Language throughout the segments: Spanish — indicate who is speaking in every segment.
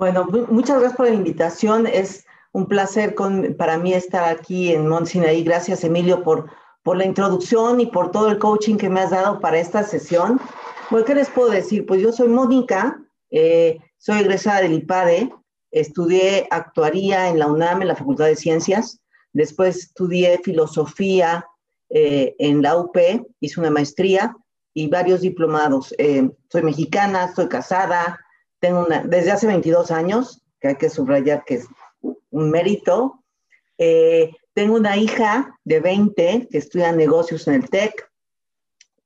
Speaker 1: Bueno, muchas gracias por la invitación. Es un placer para mí estar aquí en Monsinaí. Gracias, Emilio, por, por la introducción y por todo el coaching que me has dado para esta sesión. Bueno, ¿qué les puedo decir? Pues yo soy Mónica, eh, soy egresada del IPADE, estudié actuaría en la UNAM, en la Facultad de Ciencias, después estudié filosofía eh, en la UP, hice una maestría y varios diplomados. Eh, soy mexicana, estoy casada, tengo una, desde hace 22 años, que hay que subrayar que es un mérito. Eh, tengo una hija de 20 que estudia negocios en el TEC.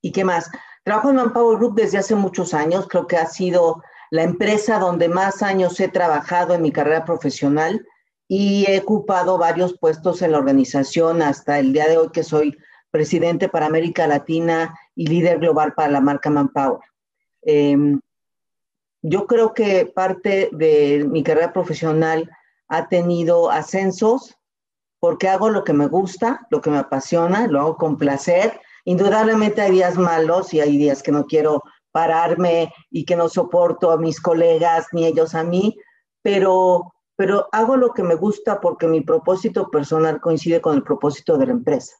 Speaker 1: ¿Y qué más? Trabajo en Manpower Group desde hace muchos años. Creo que ha sido la empresa donde más años he trabajado en mi carrera profesional y he ocupado varios puestos en la organización hasta el día de hoy que soy presidente para América Latina y líder global para la marca Manpower. Em, yo creo que parte de mi carrera profesional ha tenido ascensos porque hago lo que me gusta, lo que me apasiona, lo hago con placer. Indudablemente hay días malos y hay días que no quiero pararme y que no soporto a mis colegas ni ellos a mí, pero, pero hago lo que me gusta porque mi propósito personal coincide con el propósito de la empresa.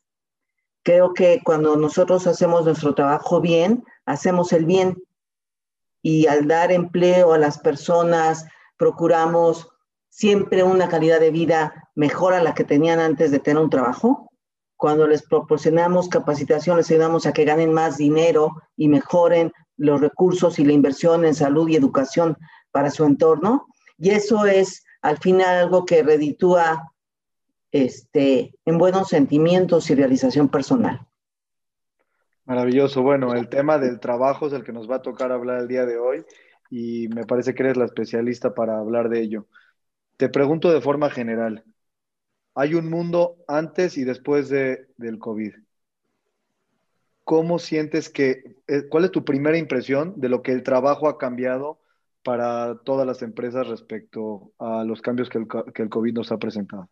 Speaker 1: Creo que cuando nosotros hacemos nuestro trabajo bien, hacemos el bien y al dar empleo a las personas, procuramos siempre una calidad de vida mejor a la que tenían antes de tener un trabajo. Cuando les proporcionamos capacitación, les ayudamos a que ganen más dinero y mejoren los recursos y la inversión en salud y educación para su entorno. Y eso es al final algo que reditúa este, en buenos sentimientos y realización personal.
Speaker 2: Maravilloso. Bueno, el tema del trabajo es el que nos va a tocar hablar el día de hoy y me parece que eres la especialista para hablar de ello. Te pregunto de forma general, ¿hay un mundo antes y después de, del COVID? ¿Cómo sientes que, eh, cuál es tu primera impresión de lo que el trabajo ha cambiado para todas las empresas respecto a los cambios que el, que el COVID nos ha presentado?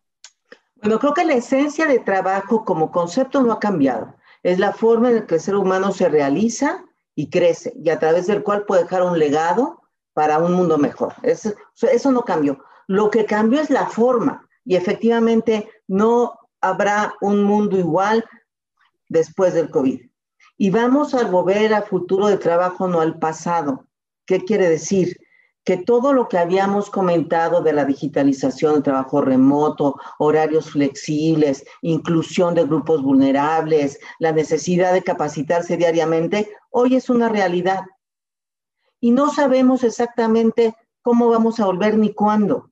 Speaker 1: Bueno, creo que la esencia de trabajo como concepto no ha cambiado es la forma en la que el ser humano se realiza y crece y a través del cual puede dejar un legado para un mundo mejor. Eso, no cambió. Lo que cambió es la forma y efectivamente no habrá un mundo igual después del COVID. Y vamos a volver a futuro de trabajo, no al pasado. ¿Qué quiere decir? Que todo lo que habíamos comentado de la digitalización, el trabajo remoto, horarios flexibles, inclusión de grupos vulnerables, la necesidad de capacitarse diariamente, hoy es una realidad. Y no sabemos exactamente cómo vamos a volver ni cuándo,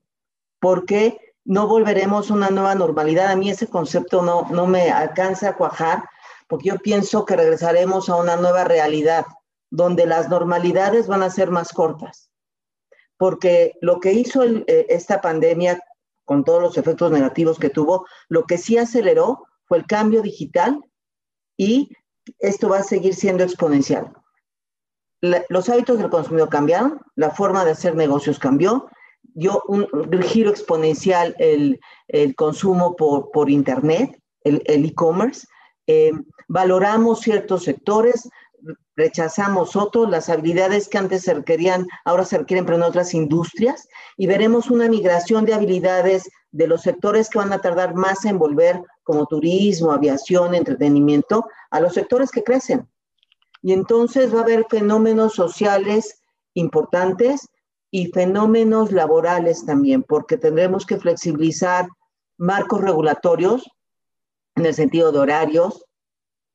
Speaker 1: porque no volveremos a una nueva normalidad. A mí ese concepto no, no me alcanza a cuajar, porque yo pienso que regresaremos a una nueva realidad, donde las normalidades van a ser más cortas porque lo que hizo eh, esta pandemia, con todos los efectos negativos que tuvo, lo que sí aceleró fue el cambio digital y esto va a seguir siendo exponencial. los hábitos del consumidor cambiaron, la forma de hacer negocios cambió, dio un, giro exponencial el, consumo por, Internet, el e-commerce. Eh, valoramos ciertos sectores, rechazamos otros, las habilidades que antes se requerían, ahora se requieren pero en otras industrias, y veremos una migración de habilidades de los sectores que van a tardar más en volver, como turismo, aviación, entretenimiento, a los sectores que crecen. Y entonces va a haber fenómenos sociales importantes y fenómenos laborales también, porque tendremos que flexibilizar marcos regulatorios en el sentido de horarios,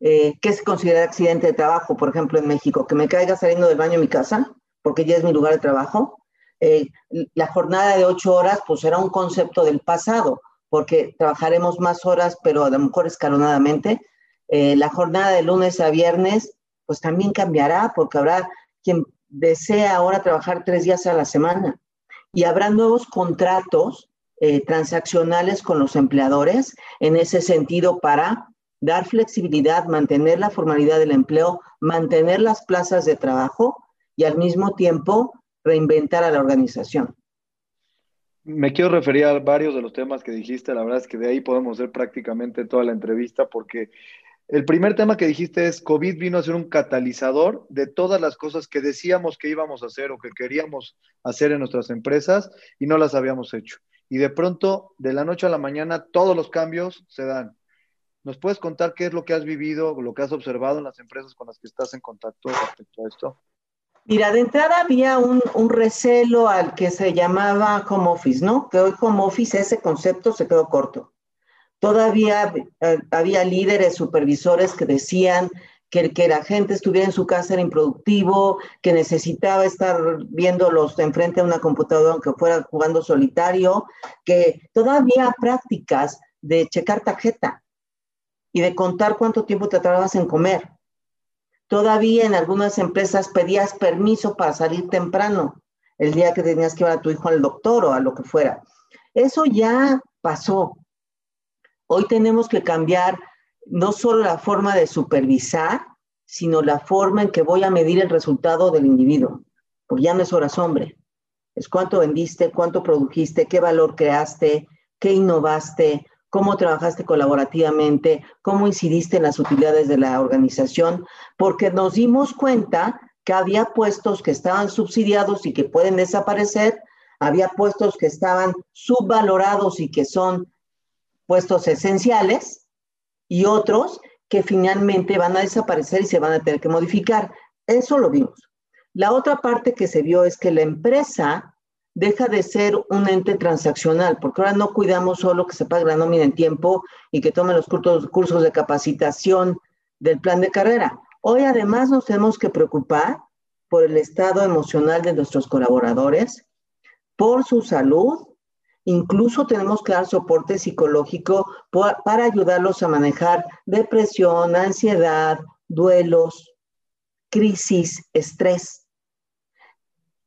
Speaker 1: eh, ¿qué se considera accidente de trabajo, por ejemplo, en México? Que me caiga saliendo del baño en mi casa, porque ya es mi lugar de trabajo. Eh, la jornada de ocho horas, pues será un concepto del pasado, porque trabajaremos más horas, pero a lo mejor escalonadamente. Eh, la jornada de lunes a viernes, pues también cambiará, porque habrá quien desea ahora trabajar tres días a la semana. Y habrá nuevos contratos transaccionales con los empleadores en ese sentido para dar flexibilidad, mantener la formalidad del empleo, mantener las plazas de trabajo y al mismo tiempo reinventar a la organización.
Speaker 2: Me quiero referir a varios de los temas que dijiste, la verdad es que de ahí podemos hacer prácticamente toda la entrevista porque El primer tema que dijiste es, COVID vino a ser un catalizador de todas las cosas que decíamos que íbamos a hacer o que queríamos hacer en nuestras empresas y no las habíamos hecho. Y de pronto, de la noche a la mañana, todos los cambios se dan. ¿Nos puedes contar qué es lo que has vivido, lo que has observado en las empresas con las que estás en contacto respecto a esto?
Speaker 1: Mira, de entrada había un, un, recelo al que se llamaba home office, ¿no? Que hoy home office, ese concepto se quedó corto. Todavía eh, había líderes, supervisores que decían que, que la gente estuviera en su casa era improductivo, que necesitaba estar viéndolos enfrente de una computadora aunque fuera jugando solitario, que todavía prácticas de checar tarjeta y de contar cuánto tiempo te tardabas en comer. Todavía en algunas empresas pedías permiso para salir temprano, el día que tenías que llevar a tu hijo al doctor o a lo que fuera. Eso ya pasó. Hoy tenemos que cambiar no solo la forma de supervisar, sino la forma en que voy a medir el resultado del individuo, porque ya no es horas hombre, es cuánto vendiste, cuánto produjiste, qué valor creaste, qué innovaste, cómo trabajaste colaborativamente, cómo incidiste en las utilidades de la organización, porque nos dimos cuenta que había puestos que estaban subsidiados y que pueden desaparecer, había puestos que estaban subvalorados y que son puestos esenciales y otros que finalmente van a desaparecer y se van a tener que modificar. Eso lo vimos. La otra parte que se vio es que la empresa deja de ser un ente transaccional, porque ahora no cuidamos solo que se pague la nómina en tiempo y que tomen los cursos, de capacitación del plan de carrera. Hoy además nos tenemos que preocupar por el estado emocional de nuestros colaboradores, por su salud Incluso tenemos que dar soporte psicológico para ayudarlos a manejar depresión, ansiedad, duelos, crisis, estrés.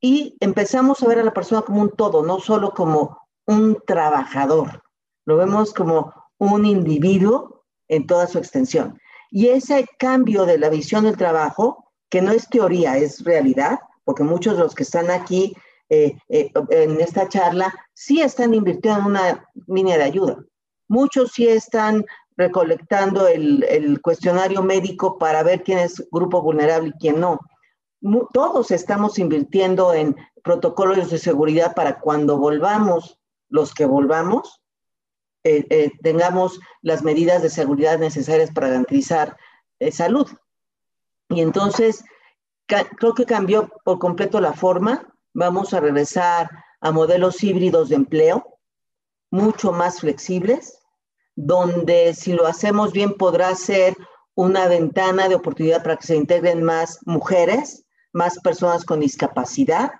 Speaker 1: Y empezamos a ver a la persona como un todo, no solo como un trabajador. Lo vemos como un individuo en toda su extensión. Y ese cambio de la visión del trabajo, que no es teoría, es realidad, porque muchos de los que están aquí eh, eh, en esta charla, sí están invirtiendo en una línea de ayuda. Muchos sí están recolectando el, el cuestionario médico para ver quién es grupo vulnerable y quién no. Todos estamos invirtiendo en protocolos de seguridad para cuando volvamos, los que volvamos, eh, tengamos las medidas de seguridad necesarias para garantizar salud. Y entonces, creo que cambió por completo la forma vamos a regresar a modelos híbridos de empleo, mucho más flexibles, donde si lo hacemos bien podrá ser una ventana de oportunidad para que se integren más mujeres, más personas con discapacidad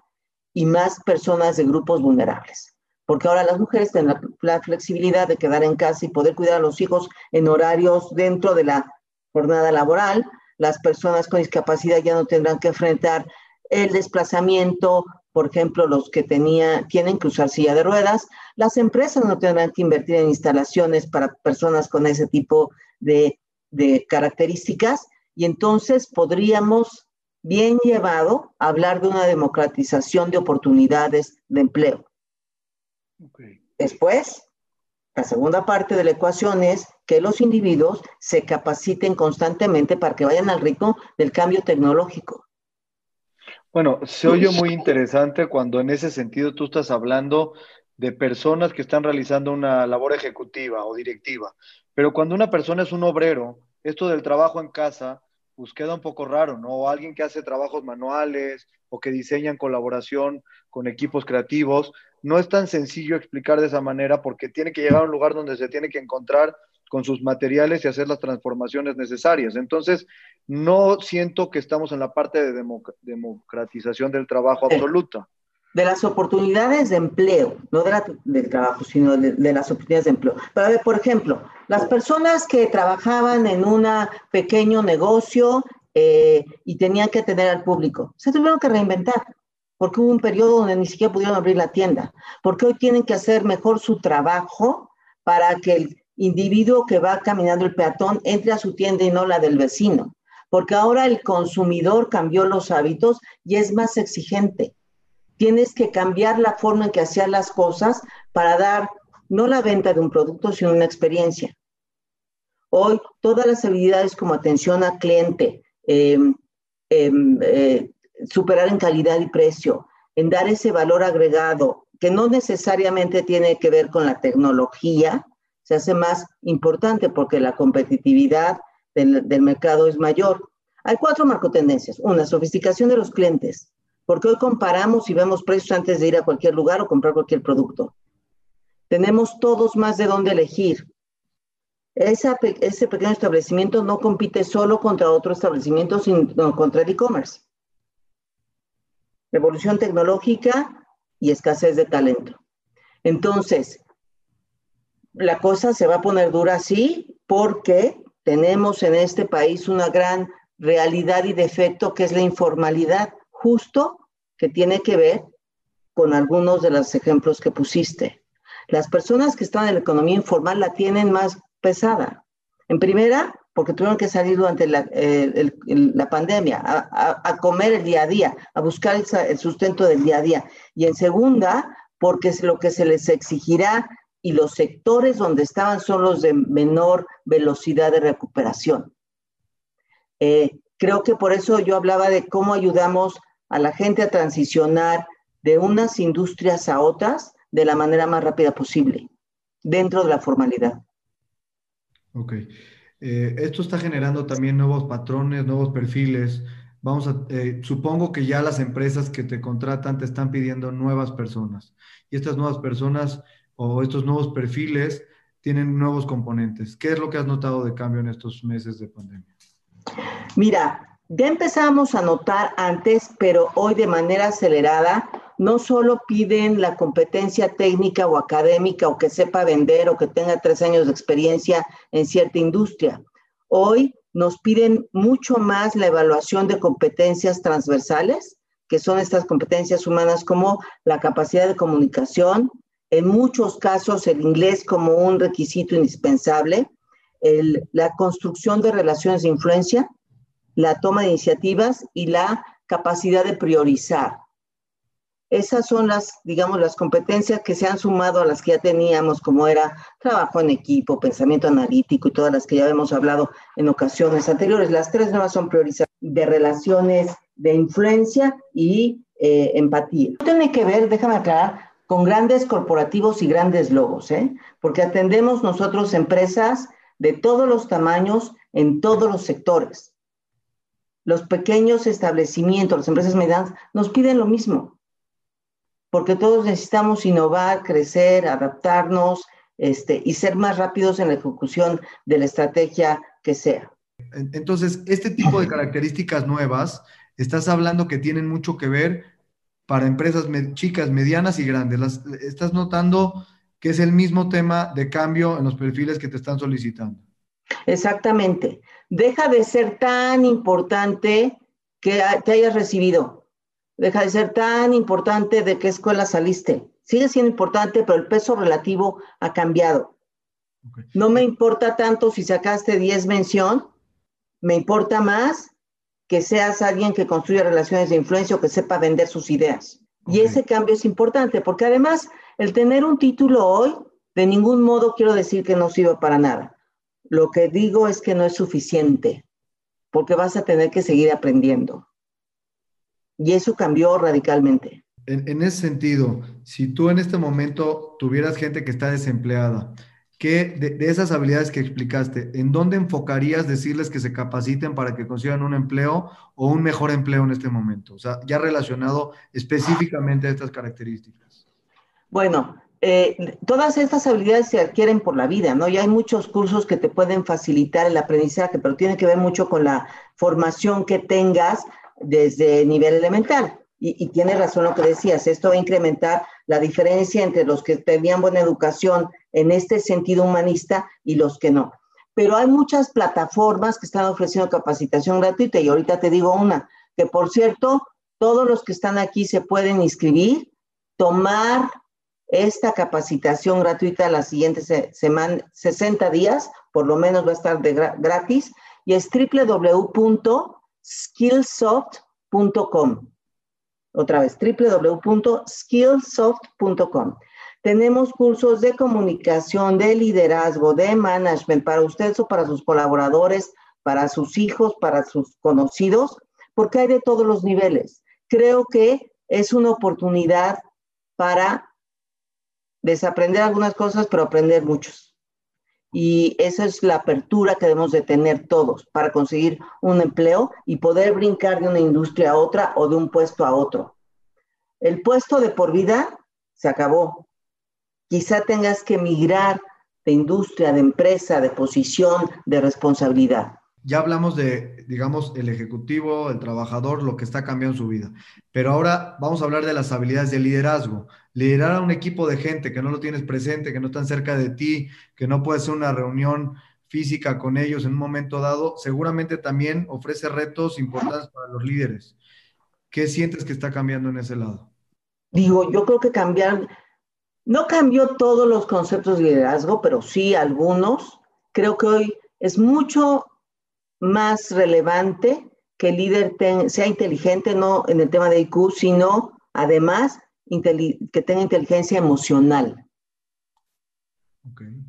Speaker 1: y más personas de grupos vulnerables. Porque ahora las mujeres tienen la, flexibilidad de quedar en casa y poder cuidar a los hijos en horarios dentro de la jornada laboral. Las personas con discapacidad ya no tendrán que enfrentar el desplazamiento por ejemplo, los que tenía, tienen que usar silla de ruedas, las empresas no tendrán que invertir en instalaciones para personas con ese tipo de, de características y entonces podríamos, bien llevado, hablar de una democratización de oportunidades de empleo. Después, la segunda parte de la ecuación es que los individuos se capaciten constantemente para que vayan al ritmo del cambio tecnológico.
Speaker 2: Bueno, se oye muy interesante cuando en ese sentido tú estás hablando de personas que están realizando una labor ejecutiva o directiva, pero cuando una persona es un obrero, esto del trabajo en casa, pues queda un poco raro, ¿no? O alguien que hace trabajos manuales o que diseña en colaboración con equipos creativos, no es tan sencillo explicar de esa manera porque tiene que llegar a un lugar donde se tiene que encontrar con sus materiales y hacer las transformaciones necesarias. Entonces, no siento que estamos en la parte de democratización del trabajo absoluta.
Speaker 1: De las oportunidades de empleo, no de del trabajo, sino de, las oportunidades de empleo. Pero, por ejemplo, las personas que trabajaban en un pequeño negocio eh, y tenían que atender al público, se tuvieron que reinventar porque hubo un periodo donde ni siquiera pudieron abrir la tienda, porque hoy tienen que hacer mejor su trabajo para que el individuo que va caminando el peatón entre a su tienda y no la del vecino, porque ahora el consumidor cambió los hábitos y es más exigente. Tienes que cambiar la forma en que hacías las cosas para dar no la venta de un producto, sino una experiencia. Hoy todas las habilidades como atención al cliente, em, em, eh, superar en calidad y precio, en dar ese valor agregado, que no necesariamente tiene que ver con la tecnología, se hace más importante porque la competitividad del, del mercado es mayor. Hay cuatro marcotendencias. Una, sofisticación de los clientes, porque hoy comparamos y vemos precios antes de ir a cualquier lugar o comprar cualquier producto. Tenemos todos más de dónde elegir. ese pequeño establecimiento no compite solo contra otro establecimiento, sino contra el e-commerce. Revolución tecnológica y escasez de talento. Entonces, la cosa se va a poner dura así porque tenemos en este país una gran realidad y defecto que es la informalidad, justo que tiene que ver con algunos de los ejemplos que pusiste. Las personas que están en la economía informal la tienen más pesada. En primera, porque tuvieron que salir durante la, eh, pandemia a, comer el día a día, a buscar el, sustento del día a día. Y en segunda, porque es lo que se les exigirá y los sectores donde estaban son los de menor velocidad de recuperación. Eh, creo que por eso yo hablaba de cómo ayudamos a la gente a transicionar de unas industrias a otras de la manera más rápida posible, dentro de la formalidad.
Speaker 2: Ok. Eh, esto está generando también nuevos patrones, nuevos perfiles. Vamos a, eh, supongo que ya las empresas que te contratan te están pidiendo nuevas personas. Y estas nuevas personas o estos nuevos perfiles tienen nuevos componentes. ¿Qué es lo que has notado de cambio en estos meses de pandemia?
Speaker 1: Mira, ya empezamos a notar antes, pero hoy de manera acelerada, no solo piden la competencia técnica o académica o que sepa vender o que tenga tres años de experiencia en cierta industria. Hoy nos piden mucho más la evaluación de competencias transversales, que son estas competencias humanas como la capacidad de comunicación, en muchos casos el inglés como un requisito indispensable, la construcción de relaciones de influencia, la toma de iniciativas y la capacidad de priorizar. Esas son las, digamos, las competencias que se han sumado a las que ya teníamos, como era trabajo en equipo, pensamiento analítico y todas las que ya hemos hablado en ocasiones anteriores. Las tres nuevas son priorizadas de relaciones de influencia y eh, empatía. Tiene que ver, déjame aclarar, con grandes corporativos y grandes logos, ¿eh? porque atendemos nosotros empresas de todos los tamaños en todos los sectores. Los pequeños establecimientos, las empresas medianas, nos piden lo mismo porque todos necesitamos innovar, crecer, adaptarnos este, y ser más rápidos en la ejecución de la estrategia que sea.
Speaker 2: Entonces, este tipo de características nuevas, estás hablando que tienen mucho que ver para empresas chicas, medianas y grandes. estás notando que es el mismo tema de cambio en los perfiles que te están solicitando.
Speaker 1: Exactamente. Deja de ser tan importante que te hayas recibido deja de ser tan importante de qué escuela saliste. Sigue siendo importante, pero el peso relativo ha cambiado. No me importa tanto si sacaste 10 mención, me importa más que seas alguien que construya relaciones de influencia o que sepa vender sus ideas. Y ese cambio es importante, porque además el tener un título hoy, de ningún modo quiero decir que no sirva para nada. Lo que digo es que no es suficiente, porque vas a tener que seguir aprendiendo. Y eso cambió radicalmente.
Speaker 2: En, ese sentido, si tú en este momento tuvieras gente que está desempleada, ¿qué de, esas habilidades que explicaste, en dónde enfocarías decirles que se capaciten para que consigan un empleo o un mejor empleo en este momento? O sea, ya relacionado específicamente a estas características.
Speaker 1: Bueno, eh, todas estas habilidades se adquieren por la vida, ¿no? Y hay muchos cursos que te pueden facilitar el aprendizaje, pero tiene que ver mucho con la formación que tengas desde nivel elemental. Y, tiene razón lo que decías, esto va a incrementar la diferencia entre los que tenían buena educación en este sentido humanista y los que no. Pero hay muchas plataformas que están ofreciendo capacitación gratuita y ahorita te digo una, que por cierto, todos los que están aquí se pueden inscribir, tomar esta capacitación gratuita las siguientes semanas, 60 días, por lo menos va a estar de gratis, y es www skillsoft.com. Otra vez, www.skillsoft.com. Tenemos cursos de comunicación, de liderazgo, de management para ustedes o para sus colaboradores, para sus hijos, para sus conocidos, porque hay de todos los niveles. Creo que es una oportunidad para desaprender algunas cosas, pero aprender muchos. Y esa es la apertura que debemos de tener todos para conseguir un empleo y poder brincar de una industria a otra o de un puesto a otro. El puesto de por vida se acabó. Quizá tengas que migrar de industria, de empresa, de posición, de responsabilidad.
Speaker 2: Ya hablamos de, digamos, el ejecutivo, el trabajador, lo que está cambiando su vida. Pero ahora vamos a hablar de las habilidades de liderazgo. Liderar a un equipo de gente que no lo tienes presente, que no están cerca de ti, que no puedes hacer una reunión física con ellos en un momento dado, seguramente también ofrece retos importantes para los líderes. ¿Qué sientes que está cambiando en ese lado?
Speaker 1: Digo, yo creo que cambiar, no cambió todos los conceptos de liderazgo, pero sí algunos. Creo que hoy es mucho más relevante que el líder sea inteligente, no en el tema de IQ, sino además que tenga inteligencia emocional.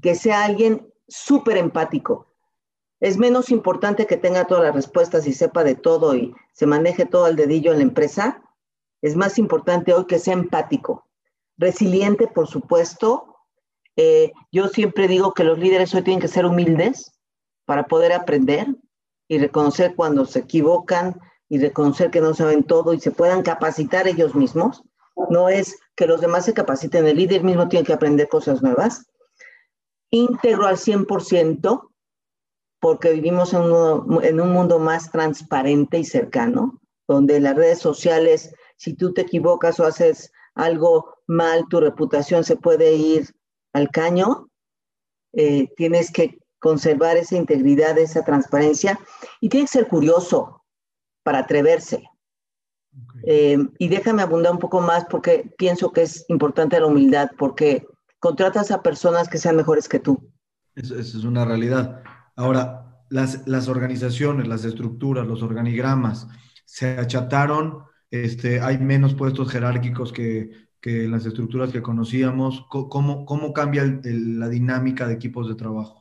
Speaker 1: Que sea alguien súper empático. Es menos importante que tenga todas las respuestas y sepa de todo y se maneje todo al dedillo en la empresa. Es más importante hoy que sea empático. Resiliente, por supuesto. Eh, yo siempre digo que los líderes hoy tienen que ser humildes para poder aprender y reconocer cuando se equivocan y reconocer que no saben todo y se puedan capacitar ellos mismos. No es que los demás se capaciten, el líder mismo tiene que aprender cosas nuevas. Íntegro al 100%, porque vivimos en un, en un mundo más transparente y cercano, donde las redes sociales, si tú te equivocas o haces algo mal, tu reputación se puede ir al caño. Eh, tienes que conservar esa integridad, esa transparencia, y tiene que ser curioso para atreverse. Eh, y déjame abundar un poco más porque pienso que es importante la humildad, porque contratas a personas que sean mejores que tú.
Speaker 2: Eso, es una realidad. Ahora, las, las, organizaciones, las estructuras, los organigramas se achataron, este, hay menos puestos jerárquicos que, que las estructuras que conocíamos. ¿Cómo, cómo cambia la dinámica de equipos de trabajo?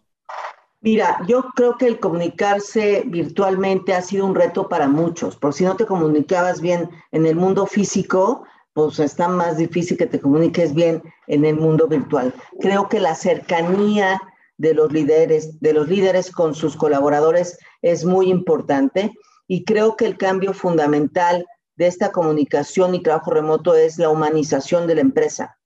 Speaker 1: Mira, yo creo que el comunicarse virtualmente ha sido un reto para muchos, porque si no te comunicabas bien en el mundo físico, pues está más difícil que te comuniques bien en el mundo virtual. Creo que la cercanía de los líderes, de los líderes con sus colaboradores es muy importante y creo que el cambio fundamental de esta comunicación y trabajo remoto es la humanización de la empresa.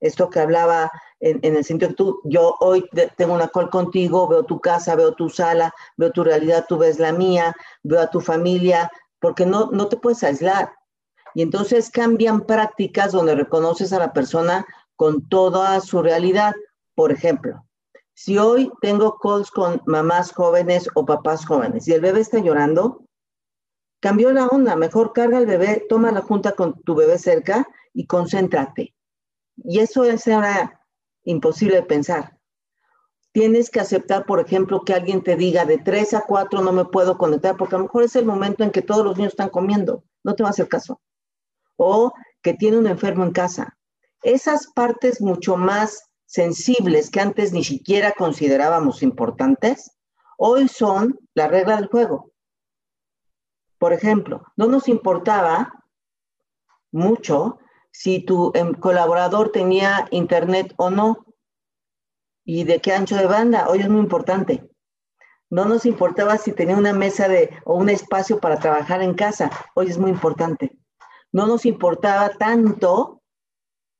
Speaker 1: Esto que hablaba en, el sentido que tú, yo hoy tengo una call contigo, veo tu casa, veo tu sala, veo tu realidad, tú ves la mía, veo a tu familia, porque no, no te puedes aislar. Y entonces cambian prácticas donde reconoces a la persona con toda su realidad. Por ejemplo, si hoy tengo calls con mamás jóvenes o papás jóvenes y el bebé está llorando, cambió la onda. Mejor carga al bebé, toma la junta con tu bebé cerca y concéntrate. Y eso es ahora imposible de pensar. Tienes que aceptar, por ejemplo, que alguien te diga de 3 a 4 no me puedo conectar, porque a lo mejor es el momento en que todos los niños están comiendo, no te va a hacer caso. O que tiene un enfermo en casa. Esas partes mucho más sensibles que antes ni siquiera considerábamos importantes, hoy son la regla del juego. Por ejemplo, no nos importaba mucho si tu em, colaborador tenía internet o no y de qué ancho de banda. Hoy es muy importante. No nos importaba si tenía una mesa de, o un espacio para trabajar en casa. Hoy es muy importante. No nos importaba tanto,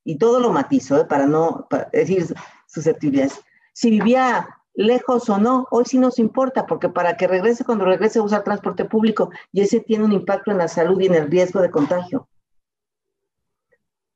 Speaker 1: y todo lo matizo, ¿eh? para no decir susceptibilidades. Si vivía lejos o no, hoy sí nos importa, porque para que regrese, cuando regrese, a usar transporte público, y ese tiene un impacto en la salud y en el riesgo de contagio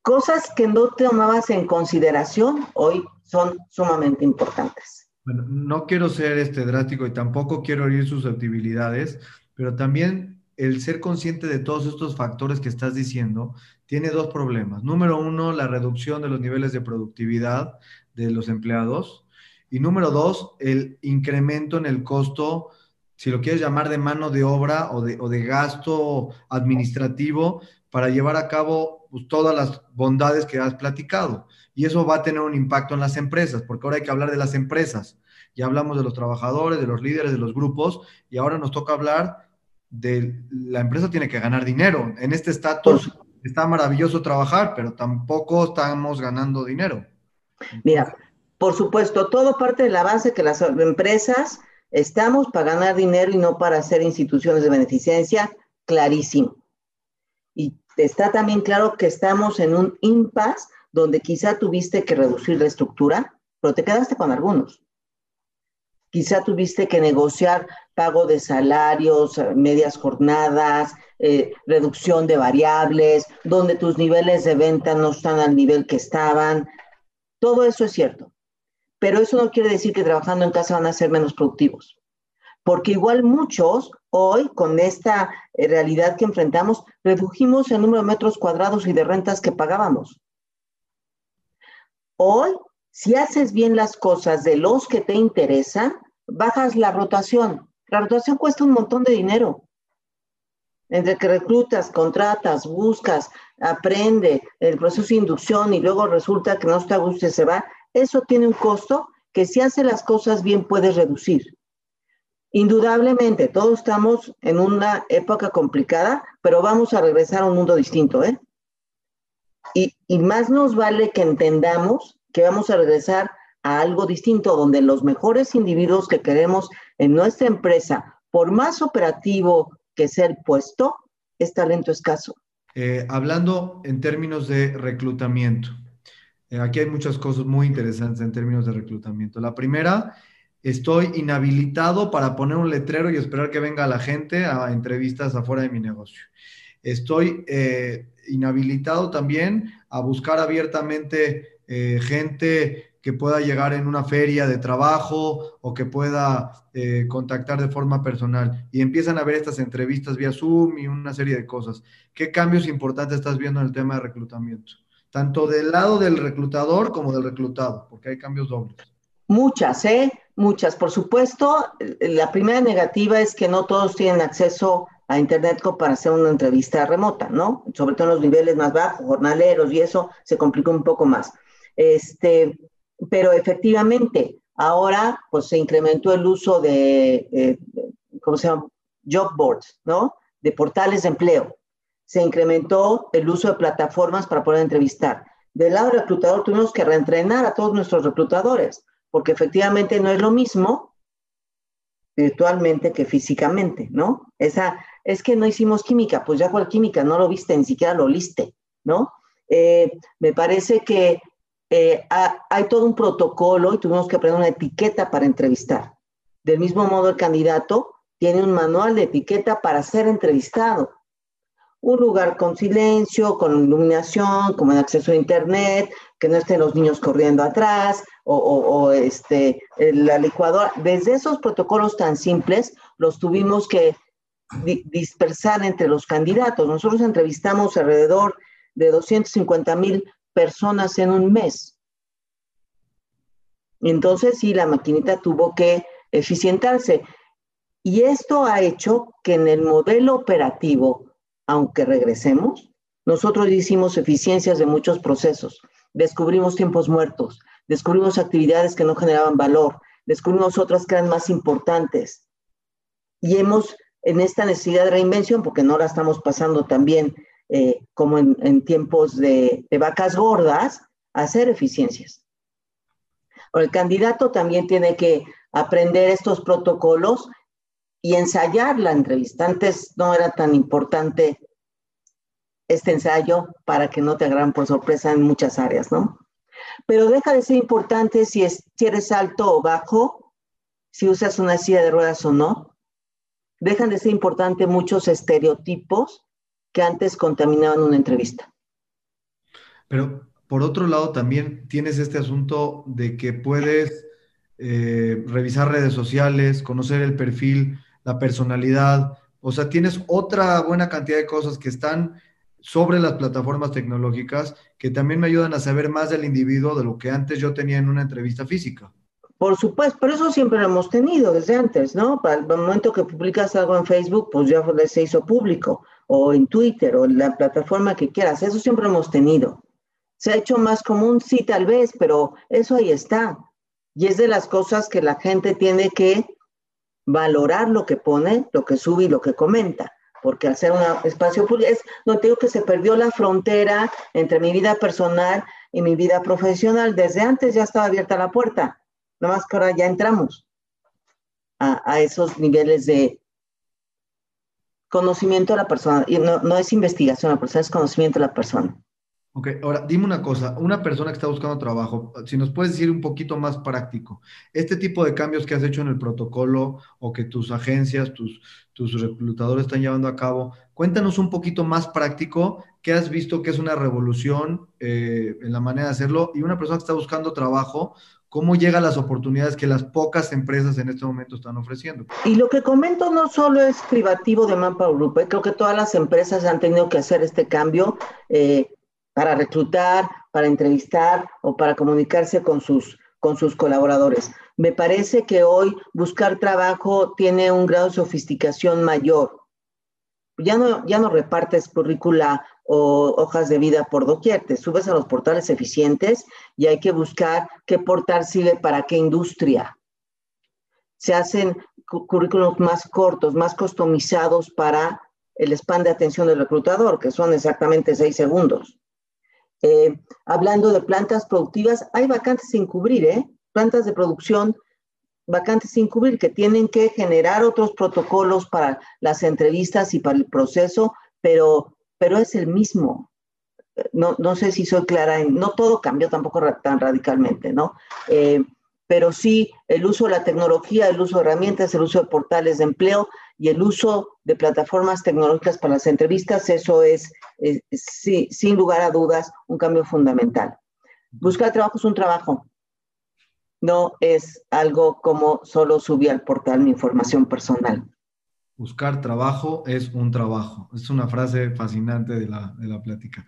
Speaker 1: cosas que no tomabas en consideración hoy son sumamente importantes.
Speaker 2: Bueno, no quiero ser este drástico y tampoco quiero herir susceptibilidades, pero también el ser consciente de todos estos factores que estás diciendo tiene dos problemas. Número uno, la reducción de los niveles de productividad de los empleados. Y número dos, el incremento en el costo, si lo quieres llamar de mano de obra o de, o de gasto administrativo para llevar a cabo pues, todas las bondades que has platicado. Y eso va a tener un impacto en las empresas, porque ahora hay que hablar de las empresas. Ya hablamos de los trabajadores, de los líderes, de los grupos, y ahora nos toca hablar de la empresa tiene que ganar dinero. En este estatus está maravilloso trabajar, pero tampoco estamos ganando dinero.
Speaker 1: Mira, por supuesto, todo parte de la base que las empresas estamos para ganar dinero y no para ser instituciones de beneficencia, clarísimo. Y está también claro que estamos en un impasse donde quizá tuviste que reducir la estructura, pero te quedaste con algunos. Quizá tuviste que negociar pago de salarios, medias jornadas, eh, reducción de variables, donde tus niveles de venta no están al nivel que estaban. Todo eso es cierto. Pero eso no quiere decir que trabajando en casa van a ser menos productivos. Porque igual muchos hoy, con esta eh, realidad que enfrentamos, redujimos el número de metros cuadrados y de rentas que pagábamos. Hoy, si haces bien las cosas de los que te interesan, bajas la rotación. La rotación cuesta un montón de dinero. Entre que reclutas, contratas, buscas, aprende el proceso de inducción y luego resulta que no está a gusto y se va, eso tiene un costo que si hace las cosas bien puedes reducir. Indudablemente, todos estamos en una época complicada, pero vamos a regresar a un mundo distinto, ¿eh? Y, más nos vale que entendamos que vamos a regresar a algo distinto, donde los mejores individuos que queremos en nuestra empresa, por más operativo que sea el puesto, es talento escaso.
Speaker 2: Eh, hablando en términos de reclutamiento, eh, aquí hay muchas cosas muy interesantes en términos de reclutamiento. La primera, estoy inhabilitado para poner un letrero y esperar que venga la gente a entrevistas afuera de mi negocio. Estoy eh, inhabilitado también a buscar abiertamente gente que pueda llegar en una feria de trabajo o que pueda eh, contactar de forma personal. Y empiezan a ver estas entrevistas vía Zoom y una serie de cosas. ¿Qué cambios importantes estás viendo en el tema de reclutamiento? Tanto del lado del reclutador como del reclutado, porque hay cambios dobles.
Speaker 1: Muchas, ¿eh? Muchas. Por supuesto, la primera negativa es que no todos tienen acceso a Internet para hacer una entrevista remota, ¿no? Sobre todo en los niveles más bajos, jornaleros y eso se complica un poco más. Este, pero efectivamente, ahora pues se incrementó el uso de, eh, ¿cómo se llama? Job boards, ¿no? De portales de empleo. Se incrementó el uso de plataformas para poder entrevistar. Del lado reclutador tuvimos que reentrenar a todos nuestros reclutadores, porque efectivamente no es lo mismo virtualmente que físicamente, ¿no? Esa, es que no hicimos química, pues ya cual química, no lo viste, ni siquiera lo liste, ¿no? Eh, me parece que eh, hay todo un protocolo y tuvimos que aprender una etiqueta para entrevistar. Del mismo modo, el candidato tiene un manual de etiqueta para ser entrevistado. Un lugar con silencio, con iluminación, con acceso a internet, que no estén los niños corriendo atrás o, este, la licuadora. Desde esos protocolos tan simples los tuvimos que dispersar entre los candidatos. Nosotros entrevistamos alrededor de 250 mil personas en un mes. Entonces, sí, la maquinita tuvo que eficientarse. Y esto ha hecho que en el modelo operativo, aunque regresemos, nosotros hicimos eficiencias de muchos procesos. Descubrimos tiempos muertos, descubrimos actividades que no generaban valor, descubrimos otras que eran más importantes. Y hemos, en esta necesidad de reinvención, porque no la estamos pasando también eh, como en, tiempos de, vacas gordas, hacer eficiencias. el candidato también tiene que aprender estos protocolos y ensayar la entrevista. Antes no era tan importante este ensayo para que no te agarran por sorpresa en muchas áreas, ¿no? Pero deja de ser importante si, es, si eres alto o bajo, si usas una silla de ruedas o no. Dejan de ser importante muchos estereotipos que antes contaminaban una entrevista.
Speaker 2: Pero por otro lado, también tienes este asunto de que puedes eh, revisar redes sociales, conocer el perfil, la personalidad. O sea, tienes otra buena cantidad de cosas que están sobre las plataformas tecnológicas que también me ayudan a saber más del individuo de lo que antes yo tenía en una entrevista física.
Speaker 1: Por supuesto, pero eso siempre lo hemos tenido desde antes, ¿no? Para el momento que publicas algo en Facebook, pues ya se hizo público o en Twitter o en la plataforma que quieras. Eso siempre hemos tenido. Se ha hecho más común, sí, tal vez, pero eso ahí está. Y es de las cosas que la gente tiene que valorar lo que pone, lo que sube y lo que comenta. Porque al ser un espacio público, es, no te digo que se perdió la frontera entre mi vida personal y mi vida profesional. Desde antes ya estaba abierta la puerta. Nada más que ahora ya entramos a, esos niveles de conocimiento de la persona. Y no, no es investigación la persona, es conocimiento de la persona.
Speaker 2: Ok, ahora dime una cosa, una persona que está buscando trabajo, si nos puedes decir un poquito más práctico, este tipo de cambios que has hecho en el protocolo o que tus agencias, tus, tus reclutadores están llevando a cabo, cuéntanos un poquito más práctico, qué has visto que es una revolución eh, en la manera de hacerlo y una persona que está buscando trabajo, cómo llega a las oportunidades que las pocas empresas en este momento están ofreciendo.
Speaker 1: Y lo que comento no solo es privativo de Manpower Group, eh, creo que todas las empresas han tenido que hacer este cambio. Eh, para reclutar, para entrevistar o para comunicarse con sus, con sus colaboradores. Me parece que hoy buscar trabajo tiene un grado de sofisticación mayor. Ya no, ya no repartes currícula o hojas de vida por doquier, te subes a los portales eficientes y hay que buscar qué portal sirve para qué industria. Se hacen currículos más cortos, más customizados para el span de atención del reclutador, que son exactamente seis segundos. Eh, hablando de plantas productivas, hay vacantes sin cubrir, ¿eh? Plantas de producción, vacantes sin cubrir, que tienen que generar otros protocolos para las entrevistas y para el proceso, pero, pero es el mismo. No, no sé si soy clara, en, no todo cambió tampoco tan radicalmente, ¿no? Eh, pero sí el uso de la tecnología, el uso de herramientas, el uso de portales de empleo y el uso de plataformas tecnológicas para las entrevistas, eso es, sin lugar a dudas un cambio fundamental. Buscar trabajo es un trabajo, no es algo como solo subir al portal mi información personal.
Speaker 2: Buscar trabajo es un trabajo. Es una frase fascinante de la, de la plática.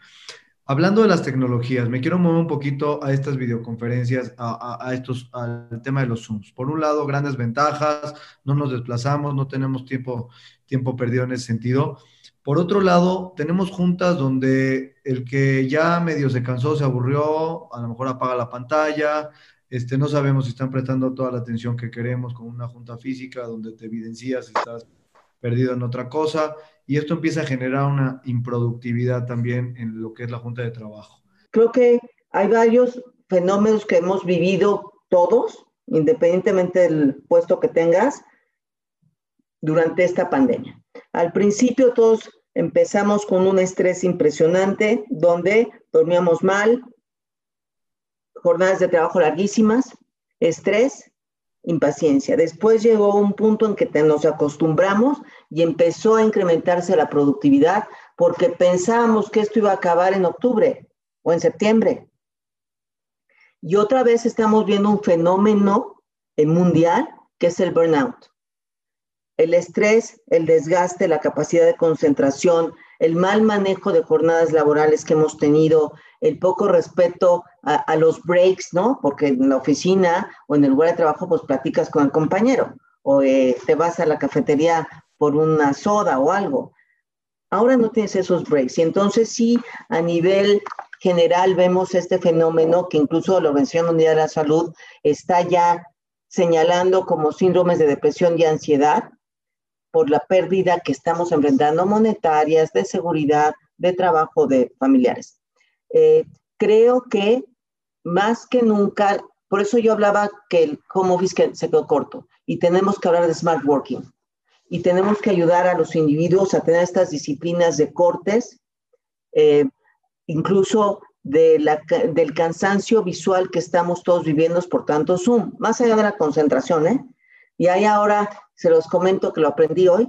Speaker 2: Hablando de las tecnologías, me quiero mover un poquito a estas videoconferencias, a, estos, al tema de los Zooms. Por un lado, grandes ventajas, no nos desplazamos, no tenemos tiempo, tiempo perdido en ese sentido. Por otro lado, tenemos juntas donde el que ya medio se cansó, se aburrió, a lo mejor apaga la pantalla, este, no sabemos si están prestando toda la atención que queremos con una junta física donde te evidencias si estás perdido en otra cosa y esto empieza a generar una improductividad también en lo que es la Junta de Trabajo.
Speaker 1: Creo que hay varios fenómenos que hemos vivido todos, independientemente del puesto que tengas, durante esta pandemia. Al principio todos empezamos con un estrés impresionante, donde dormíamos mal, jornadas de trabajo larguísimas, estrés, impaciencia. Después llegó un punto en que nos acostumbramos y empezó a incrementarse la productividad porque pensábamos que esto iba a acabar en octubre o en septiembre. Y otra vez estamos viendo un fenómeno mundial que es el burnout. El estrés, el desgaste, la capacidad de concentración, el mal manejo de jornadas laborales que hemos tenido, el poco respeto a, los breaks, ¿no? Porque en la oficina o en el lugar de trabajo pues platicas con el compañero o eh, te vas a la cafetería por una soda o algo. Ahora no tienes esos breaks y entonces sí, a nivel general vemos este fenómeno que incluso la Organización Mundial de la Salud está ya señalando como síndromes de depresión y ansiedad por la pérdida que estamos enfrentando monetarias, de seguridad, de trabajo, de familiares. Eh, creo que más que nunca, por eso yo hablaba que el home office se quedó corto y tenemos que hablar de smart working y tenemos que ayudar a los individuos a tener estas disciplinas de cortes, eh, incluso del cansancio visual que estamos todos viviendo por tanto Zoom, más allá de la concentración, ¿eh? Y ahí ahora, se los comento que lo aprendí hoy,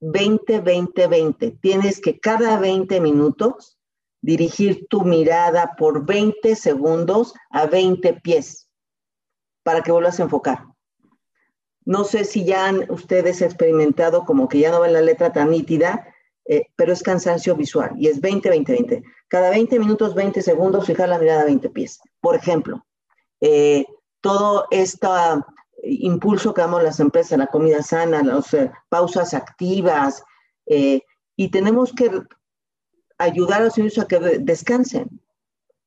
Speaker 1: 20, 20, 20. Tienes que cada 20 minutos dirigir tu mirada por 20 segundos a 20 pies para que vuelvas a enfocar. No sé si ya han ustedes experimentado como que ya no ven la letra tan nítida, eh, pero es cansancio visual y es 20, 20, 20. Cada 20 minutos, 20 segundos, fijar la mirada a 20 pies. Por ejemplo, eh, todo este impulso que damos las empresas, la comida sana, las eh, pausas activas, y tenemos que ayudar a los niños a que descansen,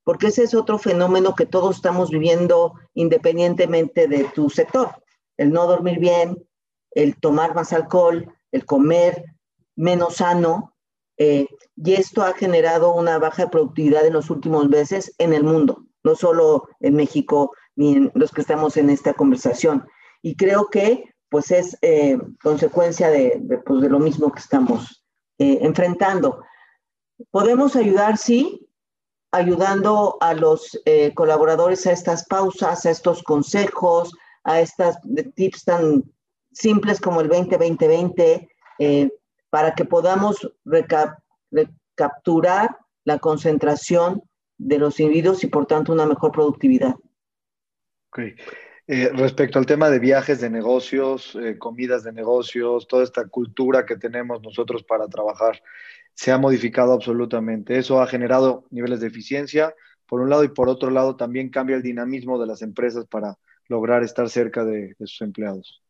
Speaker 1: porque ese es otro fenómeno que todos estamos viviendo independientemente de tu sector. El no dormir bien, el tomar más alcohol, el comer menos sano, eh, y esto ha generado una baja productividad en los últimos meses en el mundo, no solo en México ni en los que estamos en esta conversación. Y creo que pues es eh, consecuencia de, pues, de, lo mismo que estamos eh, enfrentando. Podemos ayudar, sí, ayudando a los colaboradores a estas pausas, a estos consejos, a estas tips tan simples como el 20-20-20, para que podamos recapturar la concentración de los individuos y por tanto una mejor productividad.
Speaker 2: Ok. Eh, respecto al tema de viajes de negocios, eh, comidas de negocios, toda esta cultura que tenemos nosotros para trabajar, se ha modificado absolutamente. Eso ha generado niveles de eficiencia, por un lado, y por otro lado también cambia el dinamismo de las empresas para lograr estar cerca de sus empleados.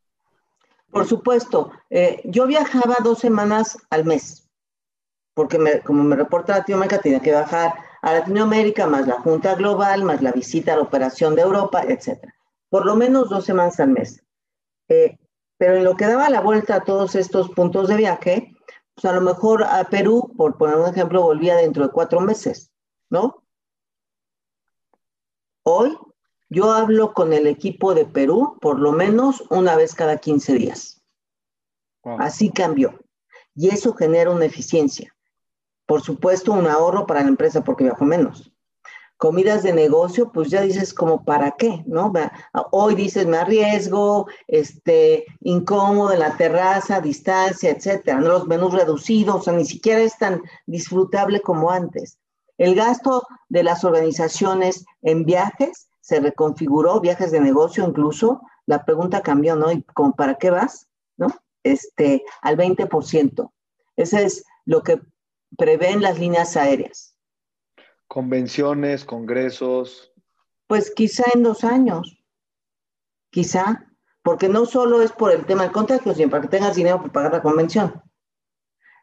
Speaker 1: Por supuesto, eh, yo viajaba dos semanas al mes, porque como me reporta Latinoamérica, tenía que viajar a Latinoamérica, más la Junta Global, más la visita a la operación de Europa, etc. Por lo menos dos semanas al mes. Eh, pero en lo que daba la vuelta a todos estos puntos de viaje, pues a lo mejor a Perú, por poner un ejemplo, volvía dentro de cuatro meses, ¿no? Hoy yo hablo con el equipo de Perú por lo menos una vez cada 15 días. Así cambió. Y eso genera una eficiencia. Por supuesto, un ahorro para la empresa porque viajo menos. Comidas de negocio, pues ya dices como para qué, ¿no? Hoy dices me arriesgo, este, incómodo en la terraza, distancia, etcétera, los menús reducidos, o sea, ni siquiera es tan disfrutable como antes. El gasto de las organizaciones en viajes se reconfiguró, viajes de negocio incluso, la pregunta cambió, ¿no? ¿Y como para qué vas? ¿No? Este, al 20%. Ese es lo que prevén las líneas aéreas.
Speaker 2: Convenciones, congresos.
Speaker 1: Pues quizá en dos años, quizá, porque no solo es por el tema del contagio, sino para que tengas dinero para pagar la convención.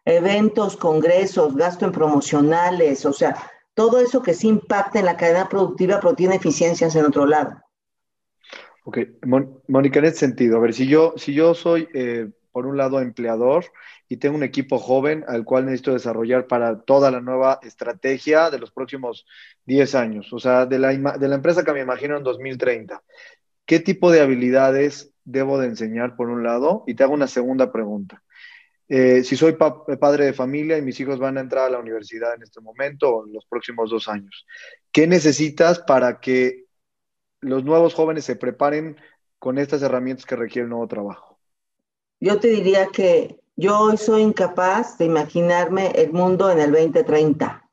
Speaker 1: Eventos, congresos, gasto en promocionales, o sea, todo eso que sí impacta en la cadena productiva, pero tiene eficiencias en otro lado.
Speaker 2: Ok, Mónica, en ese sentido, a ver, si yo, si yo soy, eh, por un lado, empleador y tengo un equipo joven al cual necesito desarrollar para toda la nueva estrategia de los próximos 10 años, o sea, de la, de la empresa que me imagino en 2030, ¿qué tipo de habilidades debo de enseñar, por un lado? Y te hago una segunda pregunta. Eh, si soy padre de familia y mis hijos van a entrar a la universidad en este momento o en los próximos dos años, ¿qué necesitas para que los nuevos jóvenes se preparen con estas herramientas que requieren nuevo trabajo?
Speaker 1: Yo te diría que yo hoy soy incapaz de imaginarme el mundo en el 2030.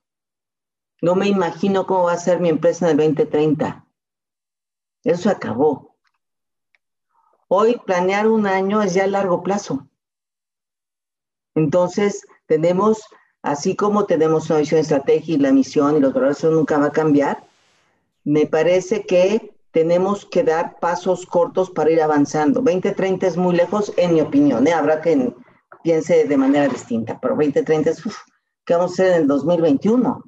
Speaker 1: No me imagino cómo va a ser mi empresa en el 2030. Eso acabó. Hoy planear un año es ya largo plazo. Entonces, tenemos, así como tenemos una visión estratégica y la misión y los valores, eso nunca va a cambiar, me parece que tenemos que dar pasos cortos para ir avanzando. 2030 es muy lejos, en mi opinión, ¿eh? habrá quien piense de manera distinta, pero 2030 es, ¿qué vamos a hacer en el 2021?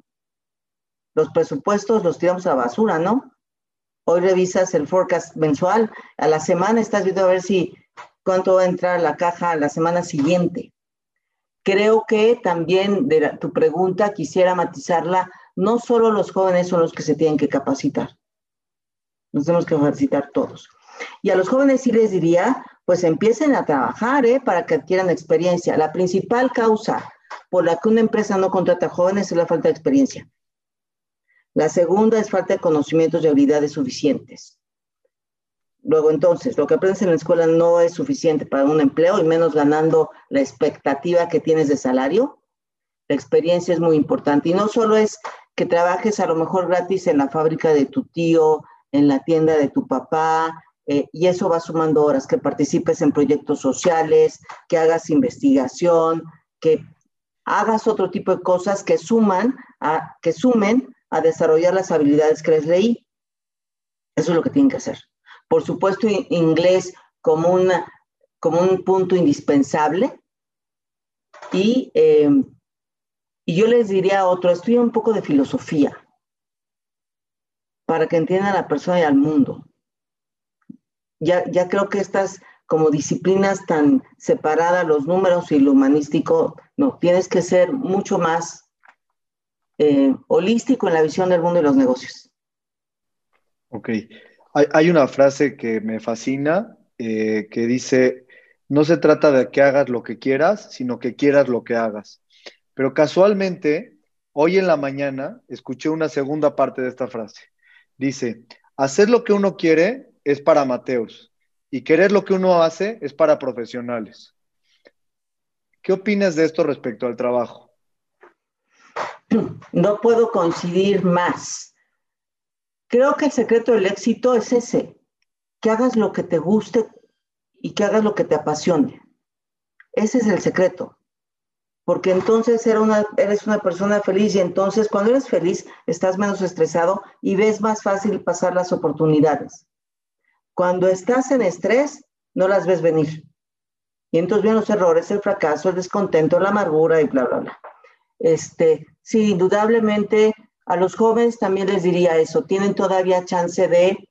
Speaker 1: Los presupuestos los tiramos a la basura, ¿no? Hoy revisas el forecast mensual, a la semana estás viendo a ver si cuánto va a entrar la caja a la semana siguiente. Creo que también tu pregunta quisiera matizarla, no solo los jóvenes son los que se tienen que capacitar, nos tenemos que capacitar todos. Y a los jóvenes sí les diría, pues empiecen a trabajar ¿eh? para que adquieran experiencia. La principal causa por la que una empresa no contrata jóvenes es la falta de experiencia. La segunda es falta de conocimientos y habilidades suficientes. Luego, entonces, lo que aprendes en la escuela no es suficiente para un empleo y menos ganando la expectativa que tienes de salario. La experiencia es muy importante y no solo es que trabajes a lo mejor gratis en la fábrica de tu tío, en la tienda de tu papá, eh, y eso va sumando horas, que participes en proyectos sociales, que hagas investigación, que hagas otro tipo de cosas que suman a, que sumen a desarrollar las habilidades que les leí. Eso es lo que tienen que hacer. Por supuesto, inglés como, una, como un punto indispensable, Y, eh, y yo les diría otro, estudia un poco de filosofía para que entiendan a la persona y al mundo. Ya, ya creo que estas como disciplinas tan separadas, los números y lo humanístico, no, tienes que ser mucho más eh, holístico en la visión del mundo y los negocios.
Speaker 2: Ok. Hay, una frase que me fascina eh, que dice, no se trata de que hagas lo que quieras, sino que quieras lo que hagas. Pero casualmente, hoy en la mañana, escuché una segunda parte de esta frase. Dice, hacer lo que uno quiere es para Mateos y querer lo que uno hace es para profesionales. ¿Qué opinas de esto respecto al trabajo?
Speaker 1: No puedo coincidir más. Creo que el secreto del éxito es ese, que hagas lo que te guste y que hagas lo que te apasione. Ese es el secreto porque entonces eres una, persona feliz y entonces cuando eres feliz estás menos estresado y ves más fácil pasar las oportunidades. Cuando estás en estrés, no las ves venir. Y entonces vienen los errores, el fracaso, el descontento, la amargura y bla, bla, bla. Este, sí, indudablemente a los jóvenes también les diría eso, tienen todavía chance de,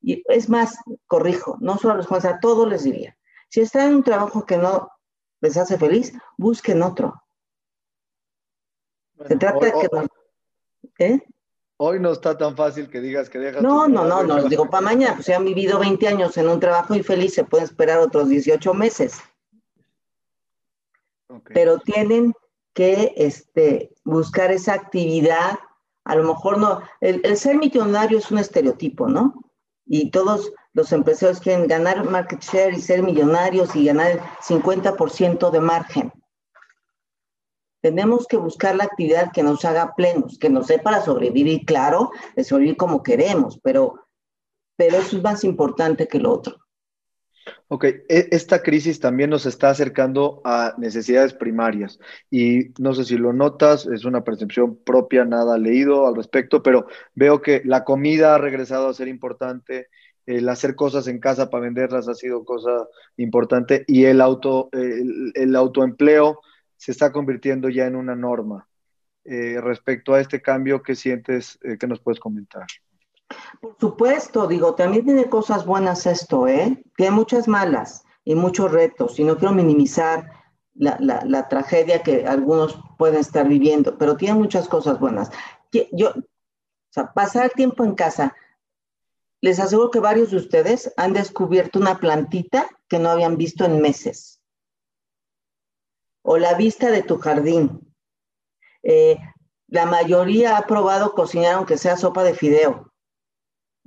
Speaker 1: y es más, corrijo, no solo a los jóvenes, a todos les diría, si están en un trabajo que no les hace feliz, busquen otro. Se trata de que...
Speaker 2: ¿eh? Hoy no está tan fácil que digas que dejas.
Speaker 1: No, no, no, no, digo para mañana, pues se han vivido 20 años en un trabajo infeliz, se pueden esperar otros 18 meses. Pero tienen que este, buscar esa actividad, a lo mejor no, el, el, ser millonario es un estereotipo, ¿no? Y todos los empresarios quieren ganar market share y ser millonarios y ganar el 50% de margen. Tenemos que buscar la actividad que nos haga plenos, que nos dé para sobrevivir claro, de sobrevivir como queremos, pero, pero eso es más importante que lo otro.
Speaker 2: Ok, e, esta crisis también nos está acercando a necesidades primarias y no sé si lo notas, es una percepción propia, nada leído al respecto, pero veo que la comida ha regresado a ser importante, el hacer cosas en casa para venderlas ha sido cosa importante y el, auto, el, autoempleo se está convirtiendo ya en una norma. Eh, respecto a este cambio, ¿qué sientes? Eh, ¿Qué nos puedes comentar?
Speaker 1: Por supuesto, digo, también tiene cosas buenas esto, ¿eh? Tiene muchas malas y muchos retos, y no quiero minimizar la, la, tragedia que algunos pueden estar viviendo, pero tiene muchas cosas buenas. Yo, o sea, pasar tiempo en casa, les aseguro que varios de ustedes han descubierto una plantita que no habían visto en meses. O la vista de tu jardín. Eh, la mayoría ha probado cocinar aunque sea sopa de fideo.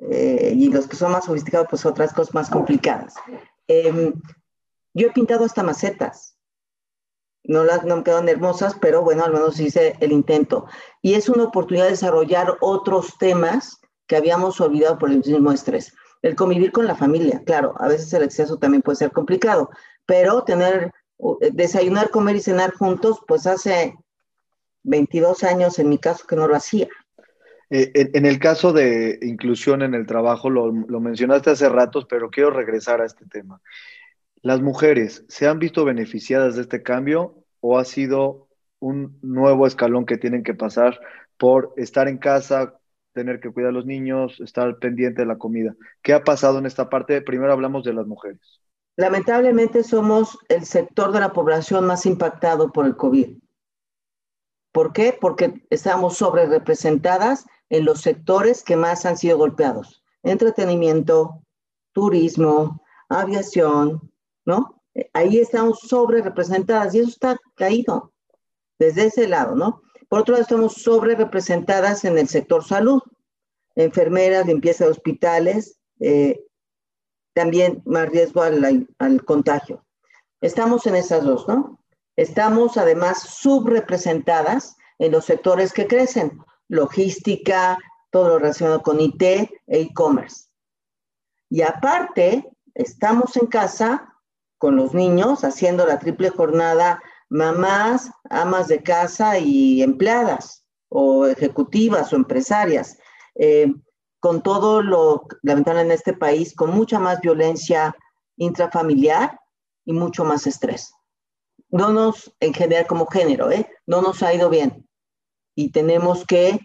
Speaker 1: Eh, y los que son más sofisticados, pues otras cosas más complicadas. Eh, yo he pintado hasta macetas. No, las, no me quedan hermosas, pero bueno, al menos hice el intento. Y es una oportunidad de desarrollar otros temas que habíamos olvidado por el mismo estrés. El convivir con la familia, claro, a veces el exceso también puede ser complicado, pero tener, desayunar, comer y cenar juntos, pues hace 22 años en mi caso que no lo hacía.
Speaker 2: Eh, en, el caso de inclusión en el trabajo, lo, lo mencionaste hace ratos, pero quiero regresar a este tema. ¿Las mujeres se han visto beneficiadas de este cambio o ha sido un nuevo escalón que tienen que pasar por estar en casa, tener que cuidar a los niños, estar pendiente de la comida. ¿Qué ha pasado en esta parte? Primero hablamos de las mujeres.
Speaker 1: Lamentablemente somos el sector de la población más impactado por el COVID. ¿Por qué? Porque estamos sobre representadas en los sectores que más han sido golpeados. Entretenimiento, turismo, aviación, ¿no? Ahí estamos sobre representadas y eso está caído desde ese lado, ¿no? Por otro lado, estamos sobre representadas en el sector salud, enfermeras, limpieza de hospitales, eh, también más riesgo al, al, contagio. Estamos en esas dos, ¿no? Estamos además subrepresentadas en los sectores que crecen, logística, todo lo relacionado con IT e e-commerce. Y aparte, estamos en casa con los niños haciendo la triple jornada mamás, amas de casa y empleadas o ejecutivas o empresarias, eh, con todo lo lamentable en este país, con mucha más violencia intrafamiliar y mucho más estrés. no nos, en general como género, ¿eh? no nos ha ido bien. Y tenemos que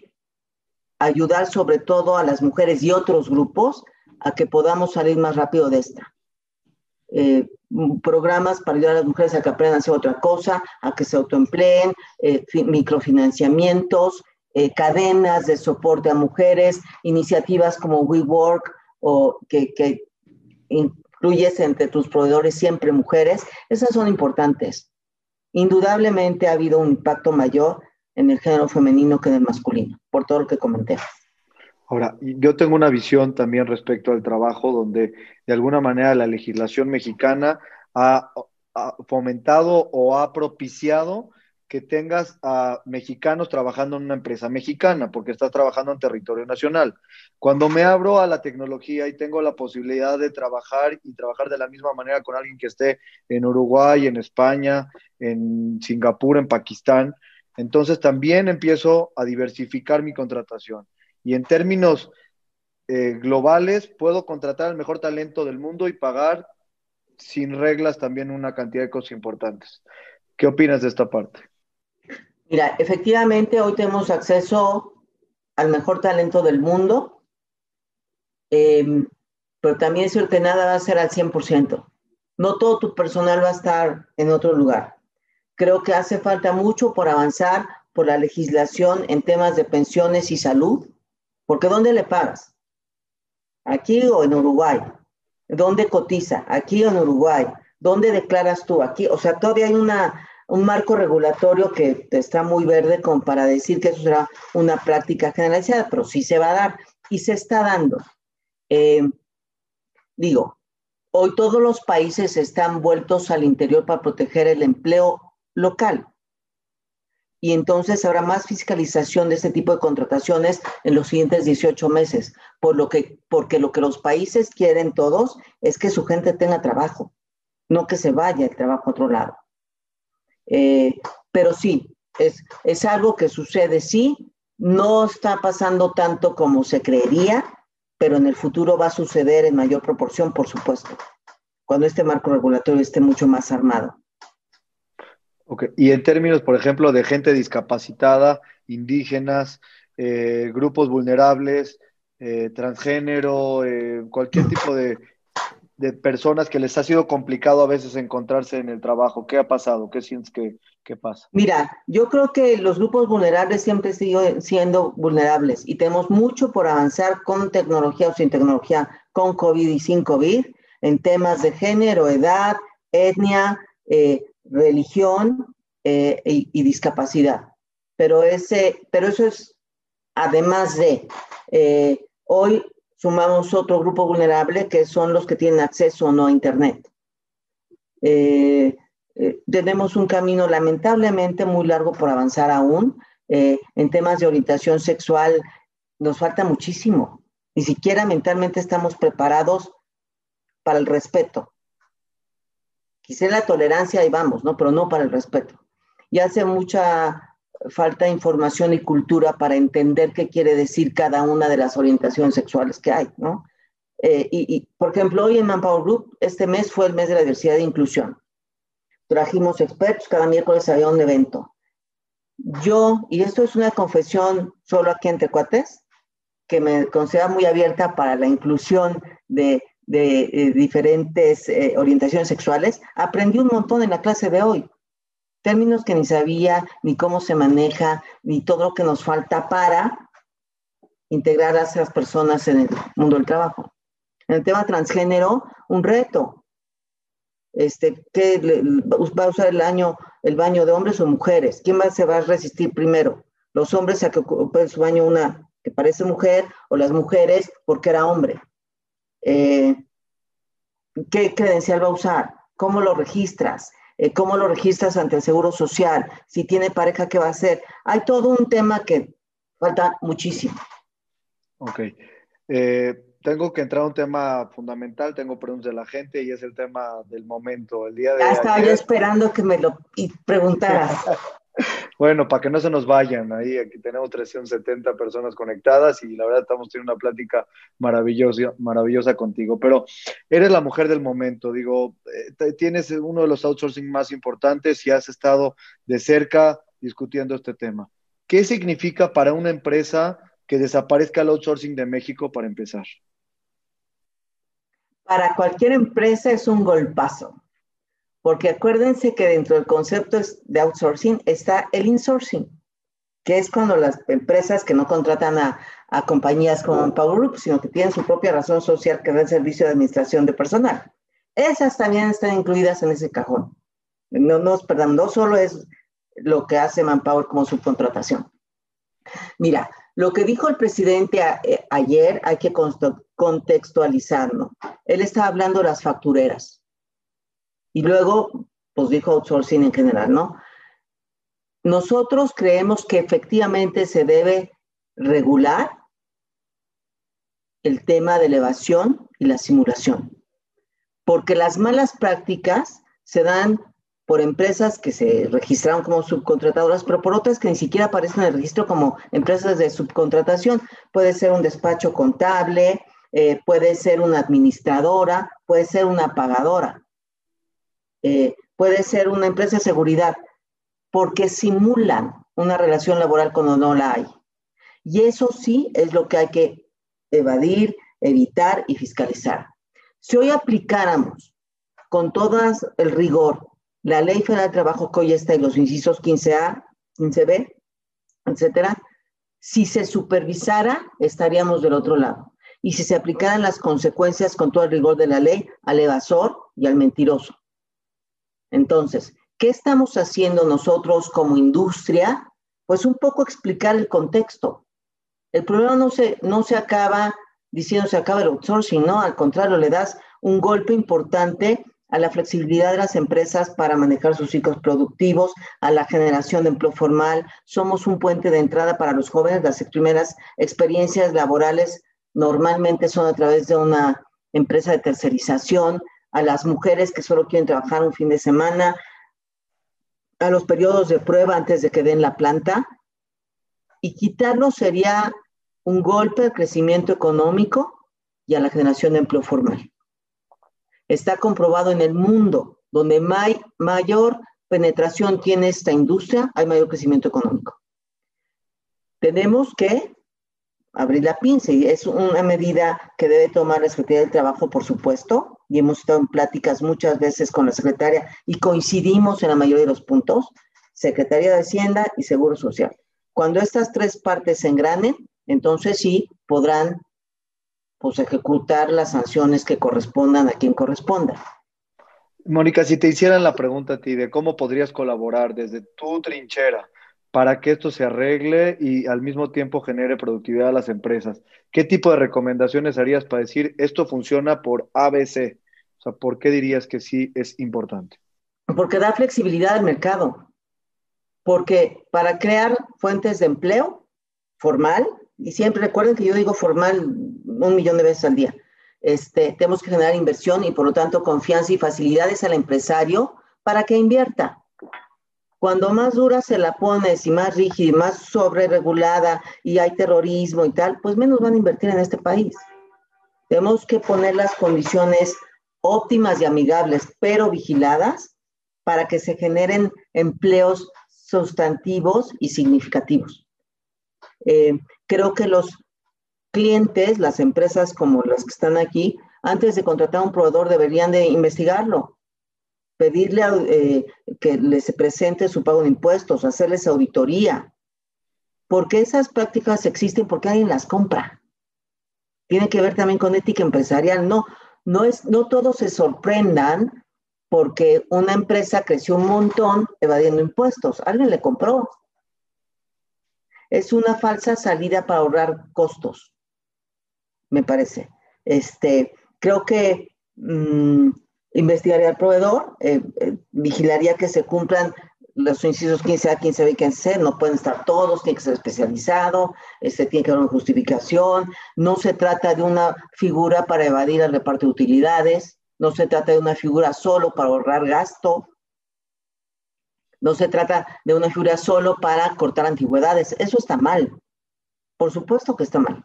Speaker 1: ayudar sobre todo a las mujeres y otros grupos a que podamos salir más rápido de esta. Eh, programas para ayudar a las mujeres a que aprendan a hacer otra cosa, a que se autoempleen, eh, microfinanciamientos, eh, cadenas de soporte a mujeres, iniciativas como WeWork o que, que incluyes entre tus proveedores siempre mujeres, esas son importantes. Indudablemente ha habido un impacto mayor en el género femenino que en el masculino, por todo lo que comenté.
Speaker 2: Ahora, yo tengo una visión también respecto al trabajo donde de alguna manera la legislación mexicana ha, fomentado o ha propiciado que tengas a mexicanos trabajando en una empresa mexicana, porque estás trabajando en territorio nacional. Cuando me abro a la tecnología y tengo la posibilidad de trabajar y trabajar de la misma manera con alguien que esté en Uruguay, en España, en Singapur, en Pakistán, entonces también empiezo a diversificar mi contratación y en términos eh, globales puedo contratar al mejor talento del mundo y pagar sin reglas también una cantidad de cosas importantes. ¿Qué opinas de esta parte?
Speaker 1: Mira, efectivamente hoy tenemos acceso al mejor talento del mundo, em, pero también es cierto que nada va a ser al 100%. No todo tu personal va a estar en otro lugar. Creo que hace falta mucho por avanzar por la legislación en temas de pensiones y salud porque ¿dónde le pagas? ¿Aquí o en Uruguay? ¿Dónde cotiza? ¿Aquí o en Uruguay? ¿Dónde declaras tú? Aquí, o sea, todavía hay una, un marco regulatorio que está muy verde como para decir que eso será una práctica generalizada, pero sí se va a dar y se está dando. Eh, digo, hoy todos los países están vueltos al interior para proteger el empleo local y entonces habrá más fiscalización de este tipo de contrataciones en los siguientes 18 meses, por lo que, porque lo que los países quieren todos es que su gente tenga trabajo, no que se vaya el trabajo a otro lado. Eh, pero sí, es, es algo que sucede, sí, no está pasando tanto como se creería, pero en el futuro va a suceder en mayor proporción, por supuesto, cuando este marco regulatorio esté mucho más armado.
Speaker 2: Y en términos, por ejemplo, de gente discapacitada, indígenas, eh, grupos vulnerables, eh, transgénero, eh, cualquier tipo de, personas que les ha sido complicado a veces encontrarse en el trabajo. ¿Qué ha pasado? ¿Qué sientes que, pasa?
Speaker 1: Mira, yo creo que los grupos vulnerables siempre siguen siendo vulnerables y tenemos mucho por avanzar con tecnología o sin tecnología, con COVID y sin COVID, en temas de género, edad, etnia, religión eh, y, discapacidad. Pero, ese, pero eso es además de, eh, hoy sumamos otro grupo vulnerable que son los que tienen acceso o no a Internet. Eh, tenemos un camino lamentablemente muy largo por avanzar aún. en temas de orientación sexual nos falta muchísimo. Ni siquiera mentalmente estamos preparados para el respeto. Quizá la tolerancia y vamos, ¿no? Pero no para el respeto. Y hace mucha falta de información y cultura para entender qué quiere decir cada una de las orientaciones sexuales que hay, ¿no? Eh, y, por ejemplo, hoy en Manpower Group, este mes fue el mes de la diversidad e inclusión. Trajimos expertos, cada miércoles había un evento. Yo, y esto es una confesión solo aquí entre cuates, que me considera muy abierta para la inclusión de de eh, diferentes eh, orientaciones sexuales, aprendí un montón en la clase de hoy. Términos que ni sabía, ni cómo se maneja, ni todo lo que nos falta para integrar a esas personas en el mundo del trabajo. En el tema transgénero, un reto. Este, ¿Qué va a usar el, año, el baño de hombres o mujeres? ¿Quién va, se va a resistir primero? ¿Los hombres a que ocupen su baño una que parece mujer o las mujeres porque era hombre? Eh, qué credencial va a usar, cómo lo registras, eh, cómo lo registras ante el Seguro Social, si tiene pareja, ¿qué va a hacer? Hay todo un tema que falta muchísimo.
Speaker 2: Ok. Eh, tengo que entrar a un tema fundamental, tengo preguntas de la gente y es el tema del momento, el día de
Speaker 1: Ya estaba yo esperando que me lo preguntaras.
Speaker 2: Bueno, para que no se nos vayan, ahí aquí tenemos 370 personas conectadas y la verdad estamos teniendo una plática maravillosa, maravillosa contigo, pero eres la mujer del momento, digo, eh, tienes uno de los outsourcing más importantes y has estado de cerca discutiendo este tema. ¿Qué significa para una empresa que desaparezca el outsourcing de México para empezar?
Speaker 1: Para cualquier empresa es un golpazo porque acuérdense que dentro del concepto de outsourcing está el insourcing, que es cuando las empresas que no contratan a, compañías como Power Group, sino que tienen su propia razón social que da el servicio de administración de personal. Esas también están incluidas en ese cajón. No, no, perdón, no solo es lo que hace Manpower como subcontratación. Mira, lo que dijo el presidente eh, ayer hay que contextualizarlo. Él estaba hablando de las factureras. Y luego, pues dijo outsourcing en general, ¿no? Nosotros creemos que efectivamente se debe regular el tema de elevación y la simulación, porque las malas prácticas se dan por empresas que se registraron como subcontratadoras, pero por otras que ni siquiera aparecen en el registro como empresas de subcontratación. Puede ser un despacho contable, eh, puede ser una administradora, puede ser una pagadora. Eh, puede ser una empresa de seguridad, porque simulan una relación laboral cuando no la hay. Y eso sí es lo que hay que evadir, evitar y fiscalizar. Si hoy aplicáramos con todo el rigor la Ley Federal de Trabajo que hoy está en los incisos 15A, 15B, etcétera, si se supervisara, estaríamos del otro lado. Y si se aplicaran las consecuencias con todo el rigor de la ley al evasor y al mentiroso. Entonces, ¿qué estamos haciendo nosotros como industria? Pues un poco explicar el contexto. El problema no se, no se acaba diciendo se acaba el outsourcing, no, al contrario, le das un golpe importante a la flexibilidad de las empresas para manejar sus ciclos productivos, a la generación de empleo formal. Somos un puente de entrada para los jóvenes. Las primeras experiencias laborales normalmente son a través de una empresa de tercerización a las mujeres que solo quieren trabajar un fin de semana, a los periodos de prueba antes de que den la planta. Y quitarlo sería un golpe al crecimiento económico y a la generación de empleo formal. Está comprobado en el mundo, donde mayor penetración tiene esta industria, hay mayor crecimiento económico. Tenemos que abrir la pinza y es una medida que debe tomar la Secretaría del Trabajo, por supuesto, y hemos estado en pláticas muchas veces con la secretaria y coincidimos en la mayoría de los puntos, Secretaría de Hacienda y Seguro Social. Cuando estas tres partes se engranen, entonces sí podrán pues, ejecutar las sanciones que correspondan a quien corresponda.
Speaker 2: Mónica, si te hicieran la pregunta a ti de cómo podrías colaborar desde tu trinchera para que esto se arregle y al mismo tiempo genere productividad a las empresas. ¿Qué tipo de recomendaciones harías para decir esto funciona por ABC? O sea, ¿por qué dirías que sí es importante?
Speaker 1: Porque da flexibilidad al mercado. Porque para crear fuentes de empleo formal, y siempre recuerden que yo digo formal un millón de veces al día, este, tenemos que generar inversión y por lo tanto confianza y facilidades al empresario para que invierta. Cuando más dura se la pones y más rígida y más sobreregulada y hay terrorismo y tal, pues menos van a invertir en este país. Tenemos que poner las condiciones óptimas y amigables, pero vigiladas, para que se generen empleos sustantivos y significativos. Eh, creo que los clientes, las empresas como las que están aquí, antes de contratar a un proveedor deberían de investigarlo, pedirle eh, que les presente su pago de impuestos, hacerles auditoría, porque esas prácticas existen porque alguien las compra. Tiene que ver también con ética empresarial. No, no, es, no todos se sorprendan porque una empresa creció un montón evadiendo impuestos. Alguien le compró. Es una falsa salida para ahorrar costos, me parece. Este, creo que mm, investigaría al proveedor, eh, eh, vigilaría que se cumplan los incisos 15A, 15B y 15C, no pueden estar todos, tiene que ser especializado, este, tiene que haber una justificación, no se trata de una figura para evadir el reparto de utilidades, no se trata de una figura solo para ahorrar gasto. No se trata de una figura solo para cortar antigüedades. Eso está mal. Por supuesto que está mal.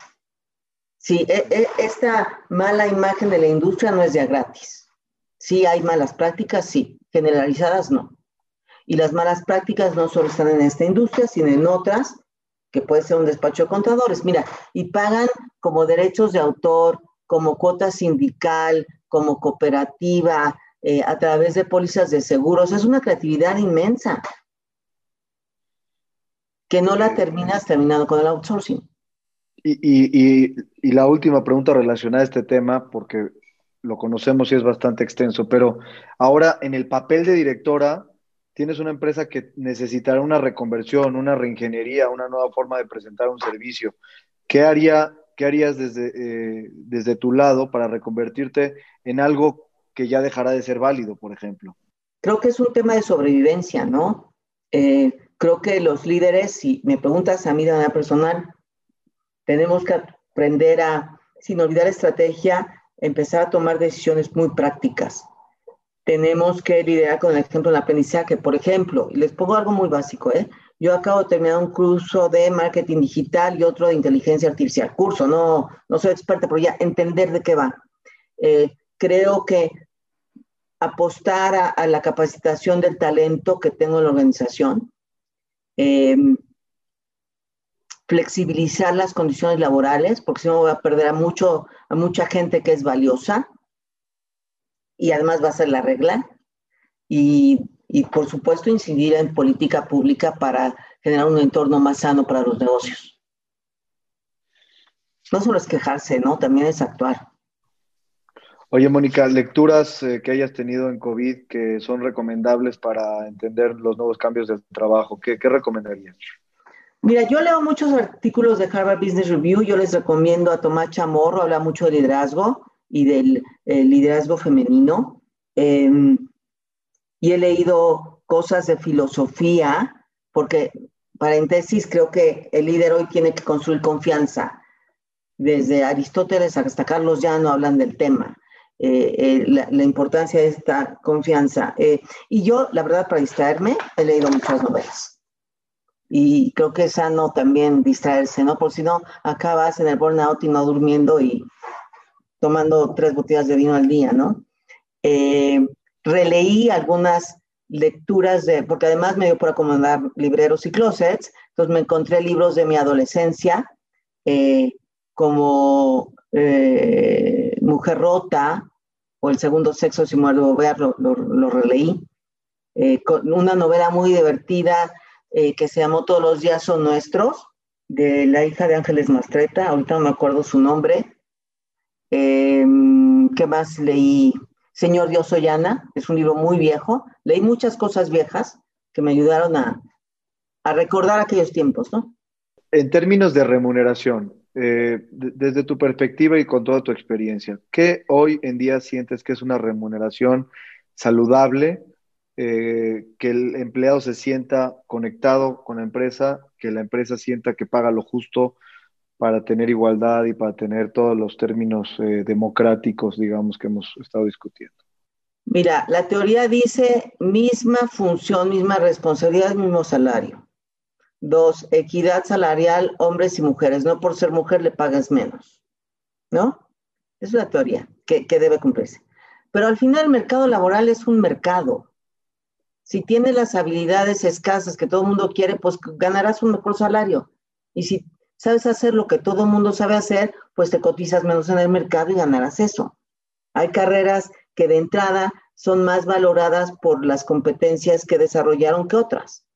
Speaker 1: Sí, e, e, esta mala imagen de la industria no es ya gratis. Sí hay malas prácticas, sí. Generalizadas, no. Y las malas prácticas no solo están en esta industria, sino en otras, que puede ser un despacho de contadores. Mira, y pagan como derechos de autor, como cuota sindical, como cooperativa, eh, a través de pólizas de seguros. Es una creatividad inmensa que no la terminas terminando con el outsourcing.
Speaker 2: Y, la última pregunta relacionada a este tema, porque lo conocemos y es bastante extenso, pero ahora en el papel de directora tienes una empresa que necesitará una reconversión, una reingeniería, una nueva forma de presentar un servicio. ¿Qué, haría, qué harías desde, eh, desde tu lado para reconvertirte en algo que ya dejará de ser válido, por ejemplo?
Speaker 1: Creo que es un tema de sobrevivencia, ¿no? Eh, creo que los líderes, si me preguntas a mí de manera personal, tenemos que aprender a, sin olvidar estrategia, empezar a tomar decisiones muy prácticas. Tenemos que liderar con el ejemplo del aprendizaje, por ejemplo, y les pongo algo muy básico, ¿eh? Yo acabo de terminar un curso de marketing digital y otro de inteligencia artificial. Curso, no, no soy experta, pero ya entender de qué va. Eh, creo que apostar a, la capacitación del talento que tengo en la organización, eh, flexibilizar las condiciones laborales, porque si no voy a perder a, mucho, a mucha gente que es valiosa y además va a ser la regla. Y, y por supuesto incidir en política pública para generar un entorno más sano para los negocios. No solo es quejarse, ¿no? También es actuar.
Speaker 2: Oye, Mónica, lecturas eh, que hayas tenido en COVID que son recomendables para entender los nuevos cambios del trabajo, ¿qué, qué recomendarías?
Speaker 1: Mira, yo leo muchos artículos de Harvard Business Review, yo les recomiendo a Tomás Chamorro, habla mucho de liderazgo y del eh, liderazgo femenino. Em, y he leído cosas de filosofía, porque, paréntesis, creo que el líder hoy tiene que construir confianza. Desde Aristóteles hasta Carlos Llano hablan del tema. Eh, eh, la, importancia de esta confianza. Eh, y yo, la verdad, para distraerme, he leído muchas novelas. Y creo que es sano también distraerse, ¿no? Por si no, acabas en el burnout y no durmiendo y tomando tres botellas de vino al día, ¿no? releí algunas lecturas de, porque además me dio por acomodar libreros y closets, entonces me encontré libros de mi adolescencia, como Mujer Rota, o El segundo sexo, si me lo ver, lo, lo, releí. Eh, con una novela muy divertida eh, que se llamó Todos los días son nuestros, de la hija de Ángeles Mastreta, ahorita no me acuerdo su nombre. Em, ¿Qué más leí? Señor Dios soy Ana, es un libro muy viejo. Leí muchas cosas viejas que me ayudaron a, a recordar aquellos tiempos, ¿no?
Speaker 2: En términos de remuneración, eh, desde tu perspectiva y con toda tu experiencia, ¿qué hoy en día sientes que es una remuneración saludable, eh, que el empleado se sienta conectado con la empresa, que la empresa sienta que paga lo justo para tener igualdad y para tener todos los términos eh, democráticos, digamos, que hemos estado discutiendo?
Speaker 1: Mira, la teoría dice misma función, misma responsabilidad, mismo salario. Dos, equidad salarial, hombres y mujeres. No por ser mujer le pagas menos. ¿No? Es una teoría que, debe cumplirse. Pero al final el mercado laboral es un mercado. Si tienes las habilidades escasas que todo mundo quiere, pues ganarás un mejor salario. Y si sabes hacer lo que todo el mundo sabe hacer, pues te cotizas menos en el mercado y ganarás eso. Hay carreras que de entrada son más valoradas por las competencias que desarrollaron que otras.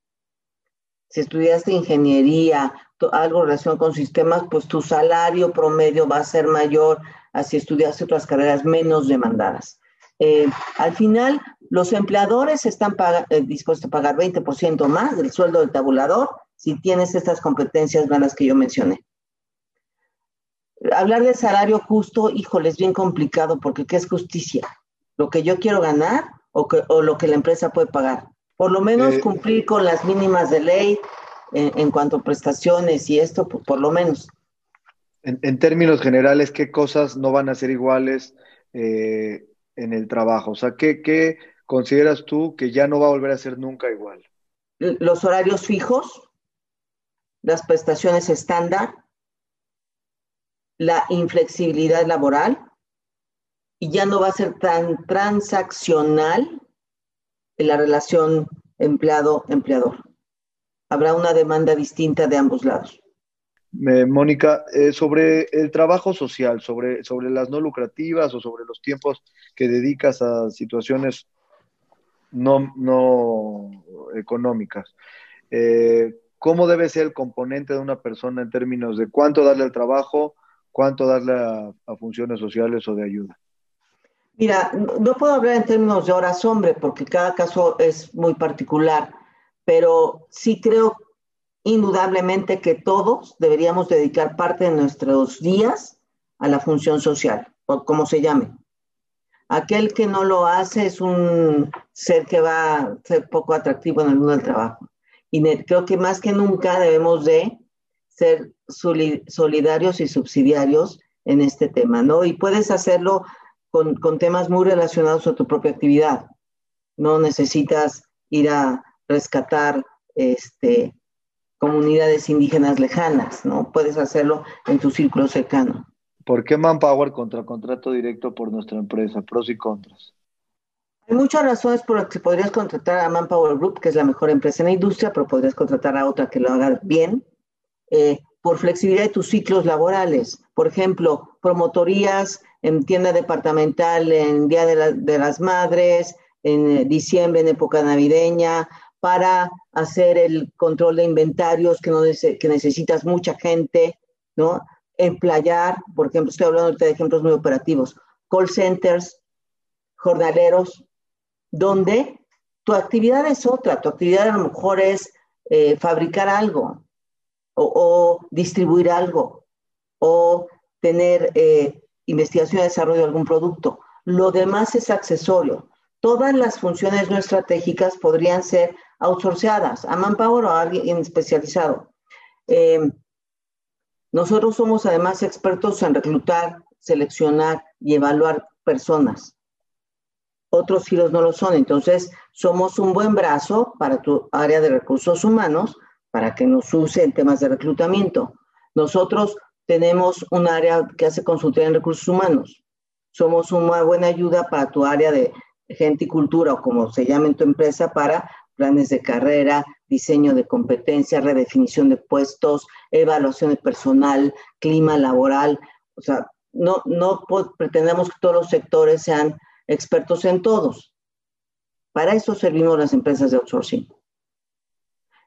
Speaker 1: Si estudiaste ingeniería, algo relacionado con sistemas, pues tu salario promedio va a ser mayor a si estudiaste otras carreras menos demandadas. Eh, al final, los empleadores están eh, dispuestos a pagar 20% más del sueldo del tabulador si tienes estas competencias las que yo mencioné. Hablar de salario justo, híjole, es bien complicado porque ¿qué es justicia? ¿Lo que yo quiero ganar o, o lo que la empresa puede pagar? Por lo menos eh, cumplir con las mínimas de ley en, cuanto a prestaciones y esto, por lo menos.
Speaker 2: En, términos generales, ¿qué cosas no van a ser iguales eh, en el trabajo? O sea, ¿qué, ¿qué, consideras tú que ya no va a volver a ser nunca igual?
Speaker 1: los horarios fijos, las prestaciones estándar, la inflexibilidad laboral y ya no va a ser tan transaccional en la relación empleado-empleador. Habrá una demanda distinta de ambos lados.
Speaker 2: Mónica, eh, sobre el trabajo social, sobre, sobre las no lucrativas o sobre los tiempos que dedicas a situaciones no, no económicas. Eh, ¿Cómo debe ser el componente de una persona en términos de cuánto darle al trabajo, cuánto darle a, funciones sociales o de ayuda?
Speaker 1: Mira, no puedo hablar en términos de horas hombre porque cada caso es muy particular, pero sí creo indudablemente que todos deberíamos dedicar parte de nuestros días a la función social, o como se llame. Aquel que no lo hace es un ser que va a ser poco atractivo en el mundo del trabajo. Y creo que más que nunca debemos de ser solidarios y subsidiarios en este tema, ¿no? Y puedes hacerlo con, temas muy relacionados a tu propia actividad. No necesitas ir a rescatar este, comunidades indígenas lejanas, ¿no? Puedes hacerlo en tu círculo cercano.
Speaker 2: ¿Por qué Manpower contra contrato directo por nuestra empresa? Pros y contras.
Speaker 1: Hay muchas razones por las que podrías contratar a Manpower Group, que es la mejor empresa en la industria, pero podrías contratar a otra que lo haga bien. Eh, por flexibilidad de tus ciclos laborales. Por ejemplo, promotorías en tienda departamental en Día de, las Madres, en eh, diciembre, en época navideña, para hacer el control de inventarios que, no que necesitas mucha gente, ¿no? Emplayar, por ejemplo, estoy hablando de ejemplos muy operativos, call centers, jornaleros, donde tu actividad es otra, tu actividad a lo mejor es eh, fabricar algo o, distribuir algo o tener eh, investigación y desarrollo de algún producto. Lo demás es accesorio. Todas las funciones no estratégicas podrían ser outsourceadas a Manpower o a alguien especializado. Eh, nosotros somos además expertos en reclutar, seleccionar y evaluar personas. Otros giros no lo son. Entonces, somos un buen brazo para tu área de recursos humanos para que nos use en temas de reclutamiento. Nosotros tenemos un área que hace consultoría en recursos humanos. Somos una buena ayuda para tu área de gente y cultura o como se llama en tu empresa para planes de carrera, diseño de competencias, redefinición de puestos, evaluación de personal, clima laboral. O sea, no, no pretendemos que todos los sectores sean expertos en todos. Para eso servimos las empresas de outsourcing.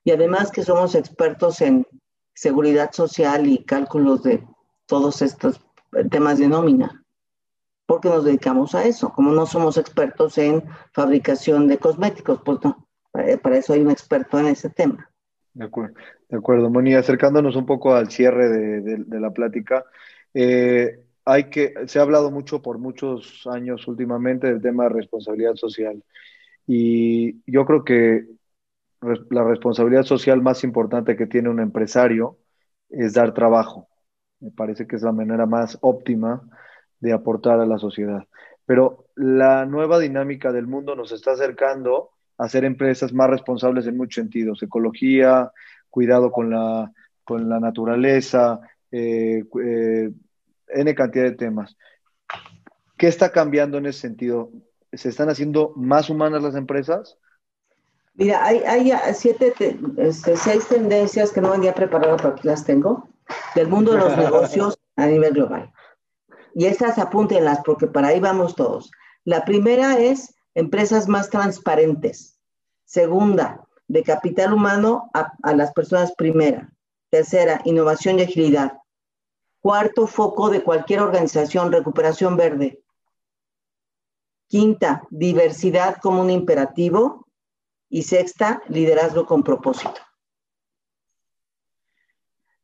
Speaker 1: Y además que somos expertos en seguridad social y cálculos de todos estos temas de nómina, porque nos dedicamos a eso. Como no somos expertos en fabricación de cosméticos, pues no, para eso hay un experto en ese tema.
Speaker 2: De acuerdo, de acuerdo. Moni, acercándonos un poco al cierre de, la plática, eh, hay que, se ha hablado mucho por muchos años últimamente del tema de responsabilidad social. Y yo creo que la responsabilidad social más importante que tiene un empresario es dar trabajo. Me parece que es la manera más óptima de aportar a la sociedad. Pero la nueva dinámica del mundo nos está acercando hacer empresas más responsables en muchos sentidos, ecología, cuidado con la, con la naturaleza, eh, eh, N cantidad de temas. ¿Qué está cambiando en ese sentido? ¿Se están haciendo más humanas las empresas?
Speaker 1: Mira, hay, hay siete, este, seis tendencias que no venía preparado, pero aquí las tengo, del mundo de los negocios a nivel global. Y estas apúntenlas porque para ahí vamos todos. La primera es empresas más transparentes. Segunda, de capital humano a, las personas primera. Tercera, innovación y agilidad. Cuarto, foco de cualquier organización, recuperación verde. Quinta, diversidad como un imperativo. Y sexta, liderazgo con propósito.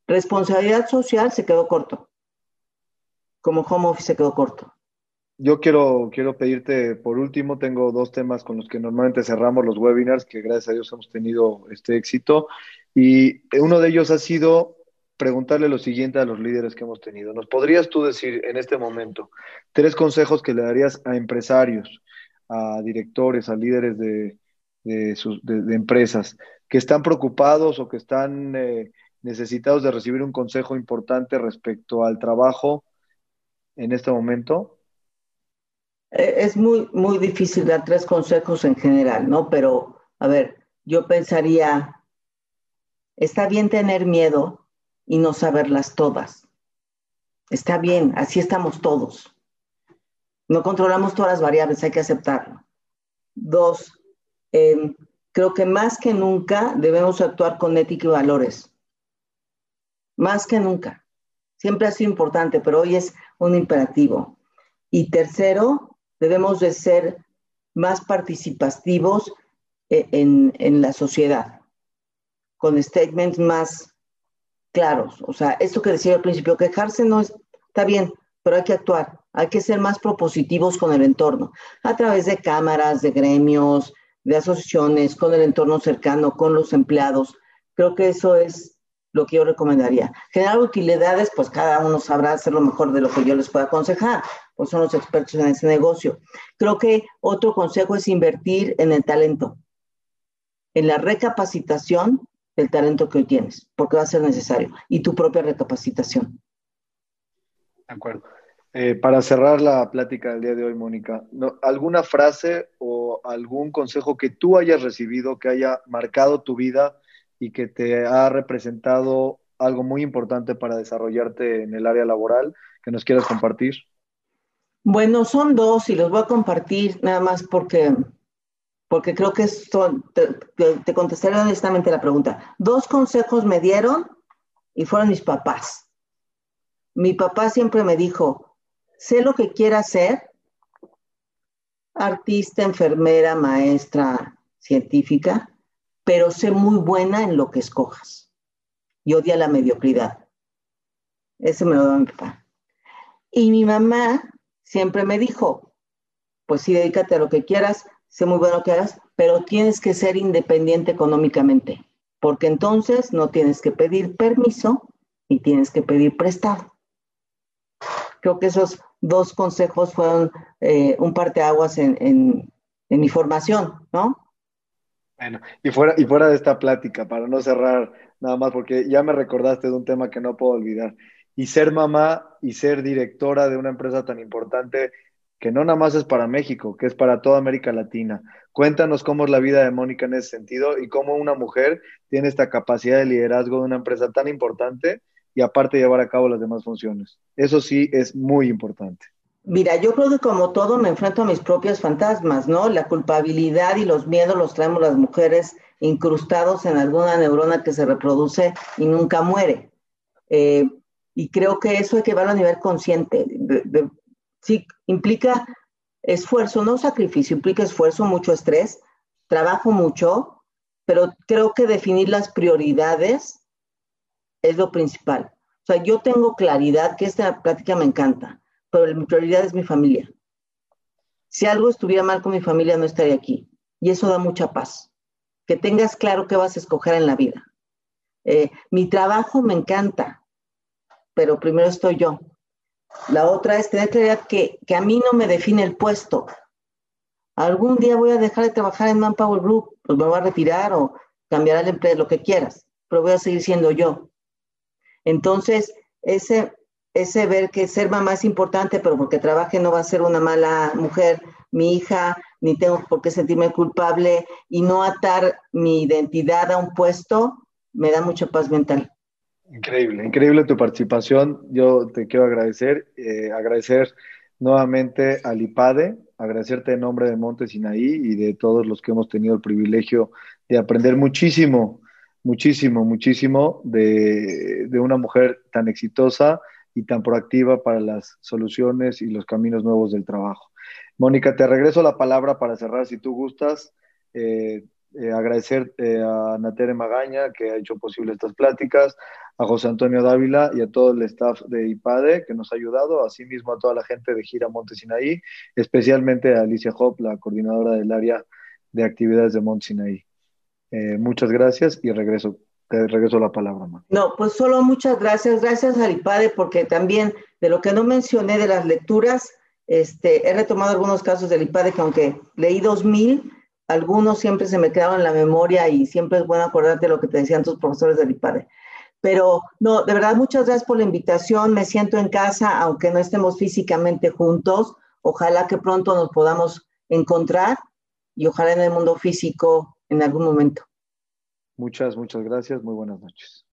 Speaker 1: Responsabilidad social se quedó corto. Como home office se quedó corto.
Speaker 2: Yo quiero, quiero pedirte, por último, tengo dos temas con los que normalmente cerramos los webinars, que gracias a Dios hemos tenido este éxito. Y uno de ellos ha sido preguntarle lo siguiente a los líderes que hemos tenido. ¿Nos podrías tú decir en este momento tres consejos que le darías a empresarios, a directores, a líderes de, de, sus, empresas que están preocupados o que están eh, necesitados de recibir un consejo importante respecto al trabajo en este momento?
Speaker 1: Eh, es muy, muy difícil dar tres consejos en general, ¿no? Pero, a ver, yo pensaría, está bien tener miedo y no saberlas todas. Está bien, así estamos todos. No controlamos todas las variables, hay que aceptarlo. Dos, em, creo que más que nunca debemos actuar con ética y valores. Más que nunca. Siempre ha sido importante, pero hoy es un imperativo. Y tercero, debemos de ser más participativos eh, en, en la sociedad, con statements más claros. O sea, esto que decía al principio, quejarse no está bien, pero hay que actuar, hay que ser más propositivos con el entorno, a través de cámaras, de gremios, de asociaciones, con el entorno cercano, con los empleados. Creo que eso es lo que yo recomendaría. Generar utilidades, pues cada uno sabrá hacer lo mejor de lo que yo les pueda aconsejar, pues son los expertos en ese negocio. Creo que otro consejo es invertir en el talento, en la recapacitación del talento que hoy tienes, porque va a ser necesario, y tu propia recapacitación.
Speaker 2: De acuerdo. Eh, para cerrar la plática del día de hoy, Mónica, ¿alguna frase o algún consejo que tú hayas recibido que haya marcado tu vida y que te ha representado algo muy importante para desarrollarte en el área laboral que nos quieras compartir?
Speaker 1: Bueno, son dos y los voy a compartir nada más porque, porque creo que te, te contestaré honestamente la pregunta. Dos consejos me dieron y fueron mis papás. Mi papá siempre me dijo, sé lo que quiera ser, artista, enfermera, maestra, científica, pero sé muy buena en lo que escojas. Y odia la mediocridad. Eso me lo da mi papá. Y mi mamá siempre me dijo, pues sí, dedícate a lo que quieras, sé muy bueno que hagas, pero tienes que ser independiente económicamente, porque entonces no tienes que pedir permiso y tienes que pedir prestado. Creo que esos dos consejos fueron eh, un parteaguas en, en, en mi formación, ¿no?
Speaker 2: Bueno, y fuera, y fuera de esta plática, para no cerrar nada más, porque ya me recordaste de un tema que no puedo olvidar. Y ser mamá y ser directora de una empresa tan importante que no nada más es para México, que es para toda América Latina. Cuéntanos cómo es la vida de Mónica en ese sentido y cómo una mujer tiene esta capacidad de liderazgo de una empresa tan importante y aparte llevar a cabo las demás funciones. Eso sí es muy importante.
Speaker 1: Mira, yo creo que como todo me enfrento a mis propios fantasmas, ¿no? La culpabilidad y los miedos los traemos las mujeres incrustados en alguna neurona que se reproduce y nunca muere. Eh, y creo que eso hay que verlo a nivel consciente. sí, implica esfuerzo, no sacrificio, implica esfuerzo, mucho estrés, trabajo mucho, pero creo que definir las prioridades es lo principal. O sea, yo tengo claridad que esta práctica me encanta, pero mi prioridad es mi familia. Si algo estuviera mal con mi familia, no estaría aquí. Y eso da mucha paz. Que tengas claro qué vas a escoger en la vida. Eh, mi trabajo me encanta, pero primero estoy yo. La otra es tener claridad que, que a mí no me define el puesto. Algún día voy a dejar de trabajar en Manpower Group, pues me voy a retirar o cambiar el empleo, lo que quieras, pero voy a seguir siendo yo. Entonces, ese, ese ver que ser mamá es importante, pero porque trabaje no va a ser una mala mujer, mi hija, ni tengo por qué sentirme culpable y no atar mi identidad a un puesto, me da mucha paz mental.
Speaker 2: Increíble, increíble tu participación. Yo te quiero agradecer, eh, agradecer nuevamente al IPADE, agradecerte en nombre de Monte Sinaí y de todos los que hemos tenido el privilegio de aprender muchísimo muchísimo, muchísimo de, una mujer tan exitosa y tan proactiva para las soluciones y los caminos nuevos del trabajo. Mónica, te regreso la palabra para cerrar, si tú gustas. Eh, eh, eh, a Natere Magaña, que ha hecho posible estas pláticas, a José Antonio Dávila y a todo el staff de IPADE que nos ha ayudado, asimismo a toda la gente de Gira Montesinaí, especialmente a Alicia Hop, la coordinadora del área de actividades de Montesinaí. Eh, muchas gracias y regreso, te regreso la palabra.
Speaker 1: No, pues solo muchas gracias, gracias al IPADE, porque también de lo que no mencioné de las lecturas, este, he retomado algunos casos del IPADE que aunque leí 2000, algunos siempre se me quedaron en la memoria y siempre es bueno acordarte lo que te decían tus profesores del IPADE. Pero no, de verdad, muchas gracias por la invitación. Me siento en casa, aunque no estemos físicamente juntos. Ojalá que pronto nos podamos encontrar y ojalá en el mundo físico en algún momento.
Speaker 2: Muchas, muchas gracias. Muy buenas noches.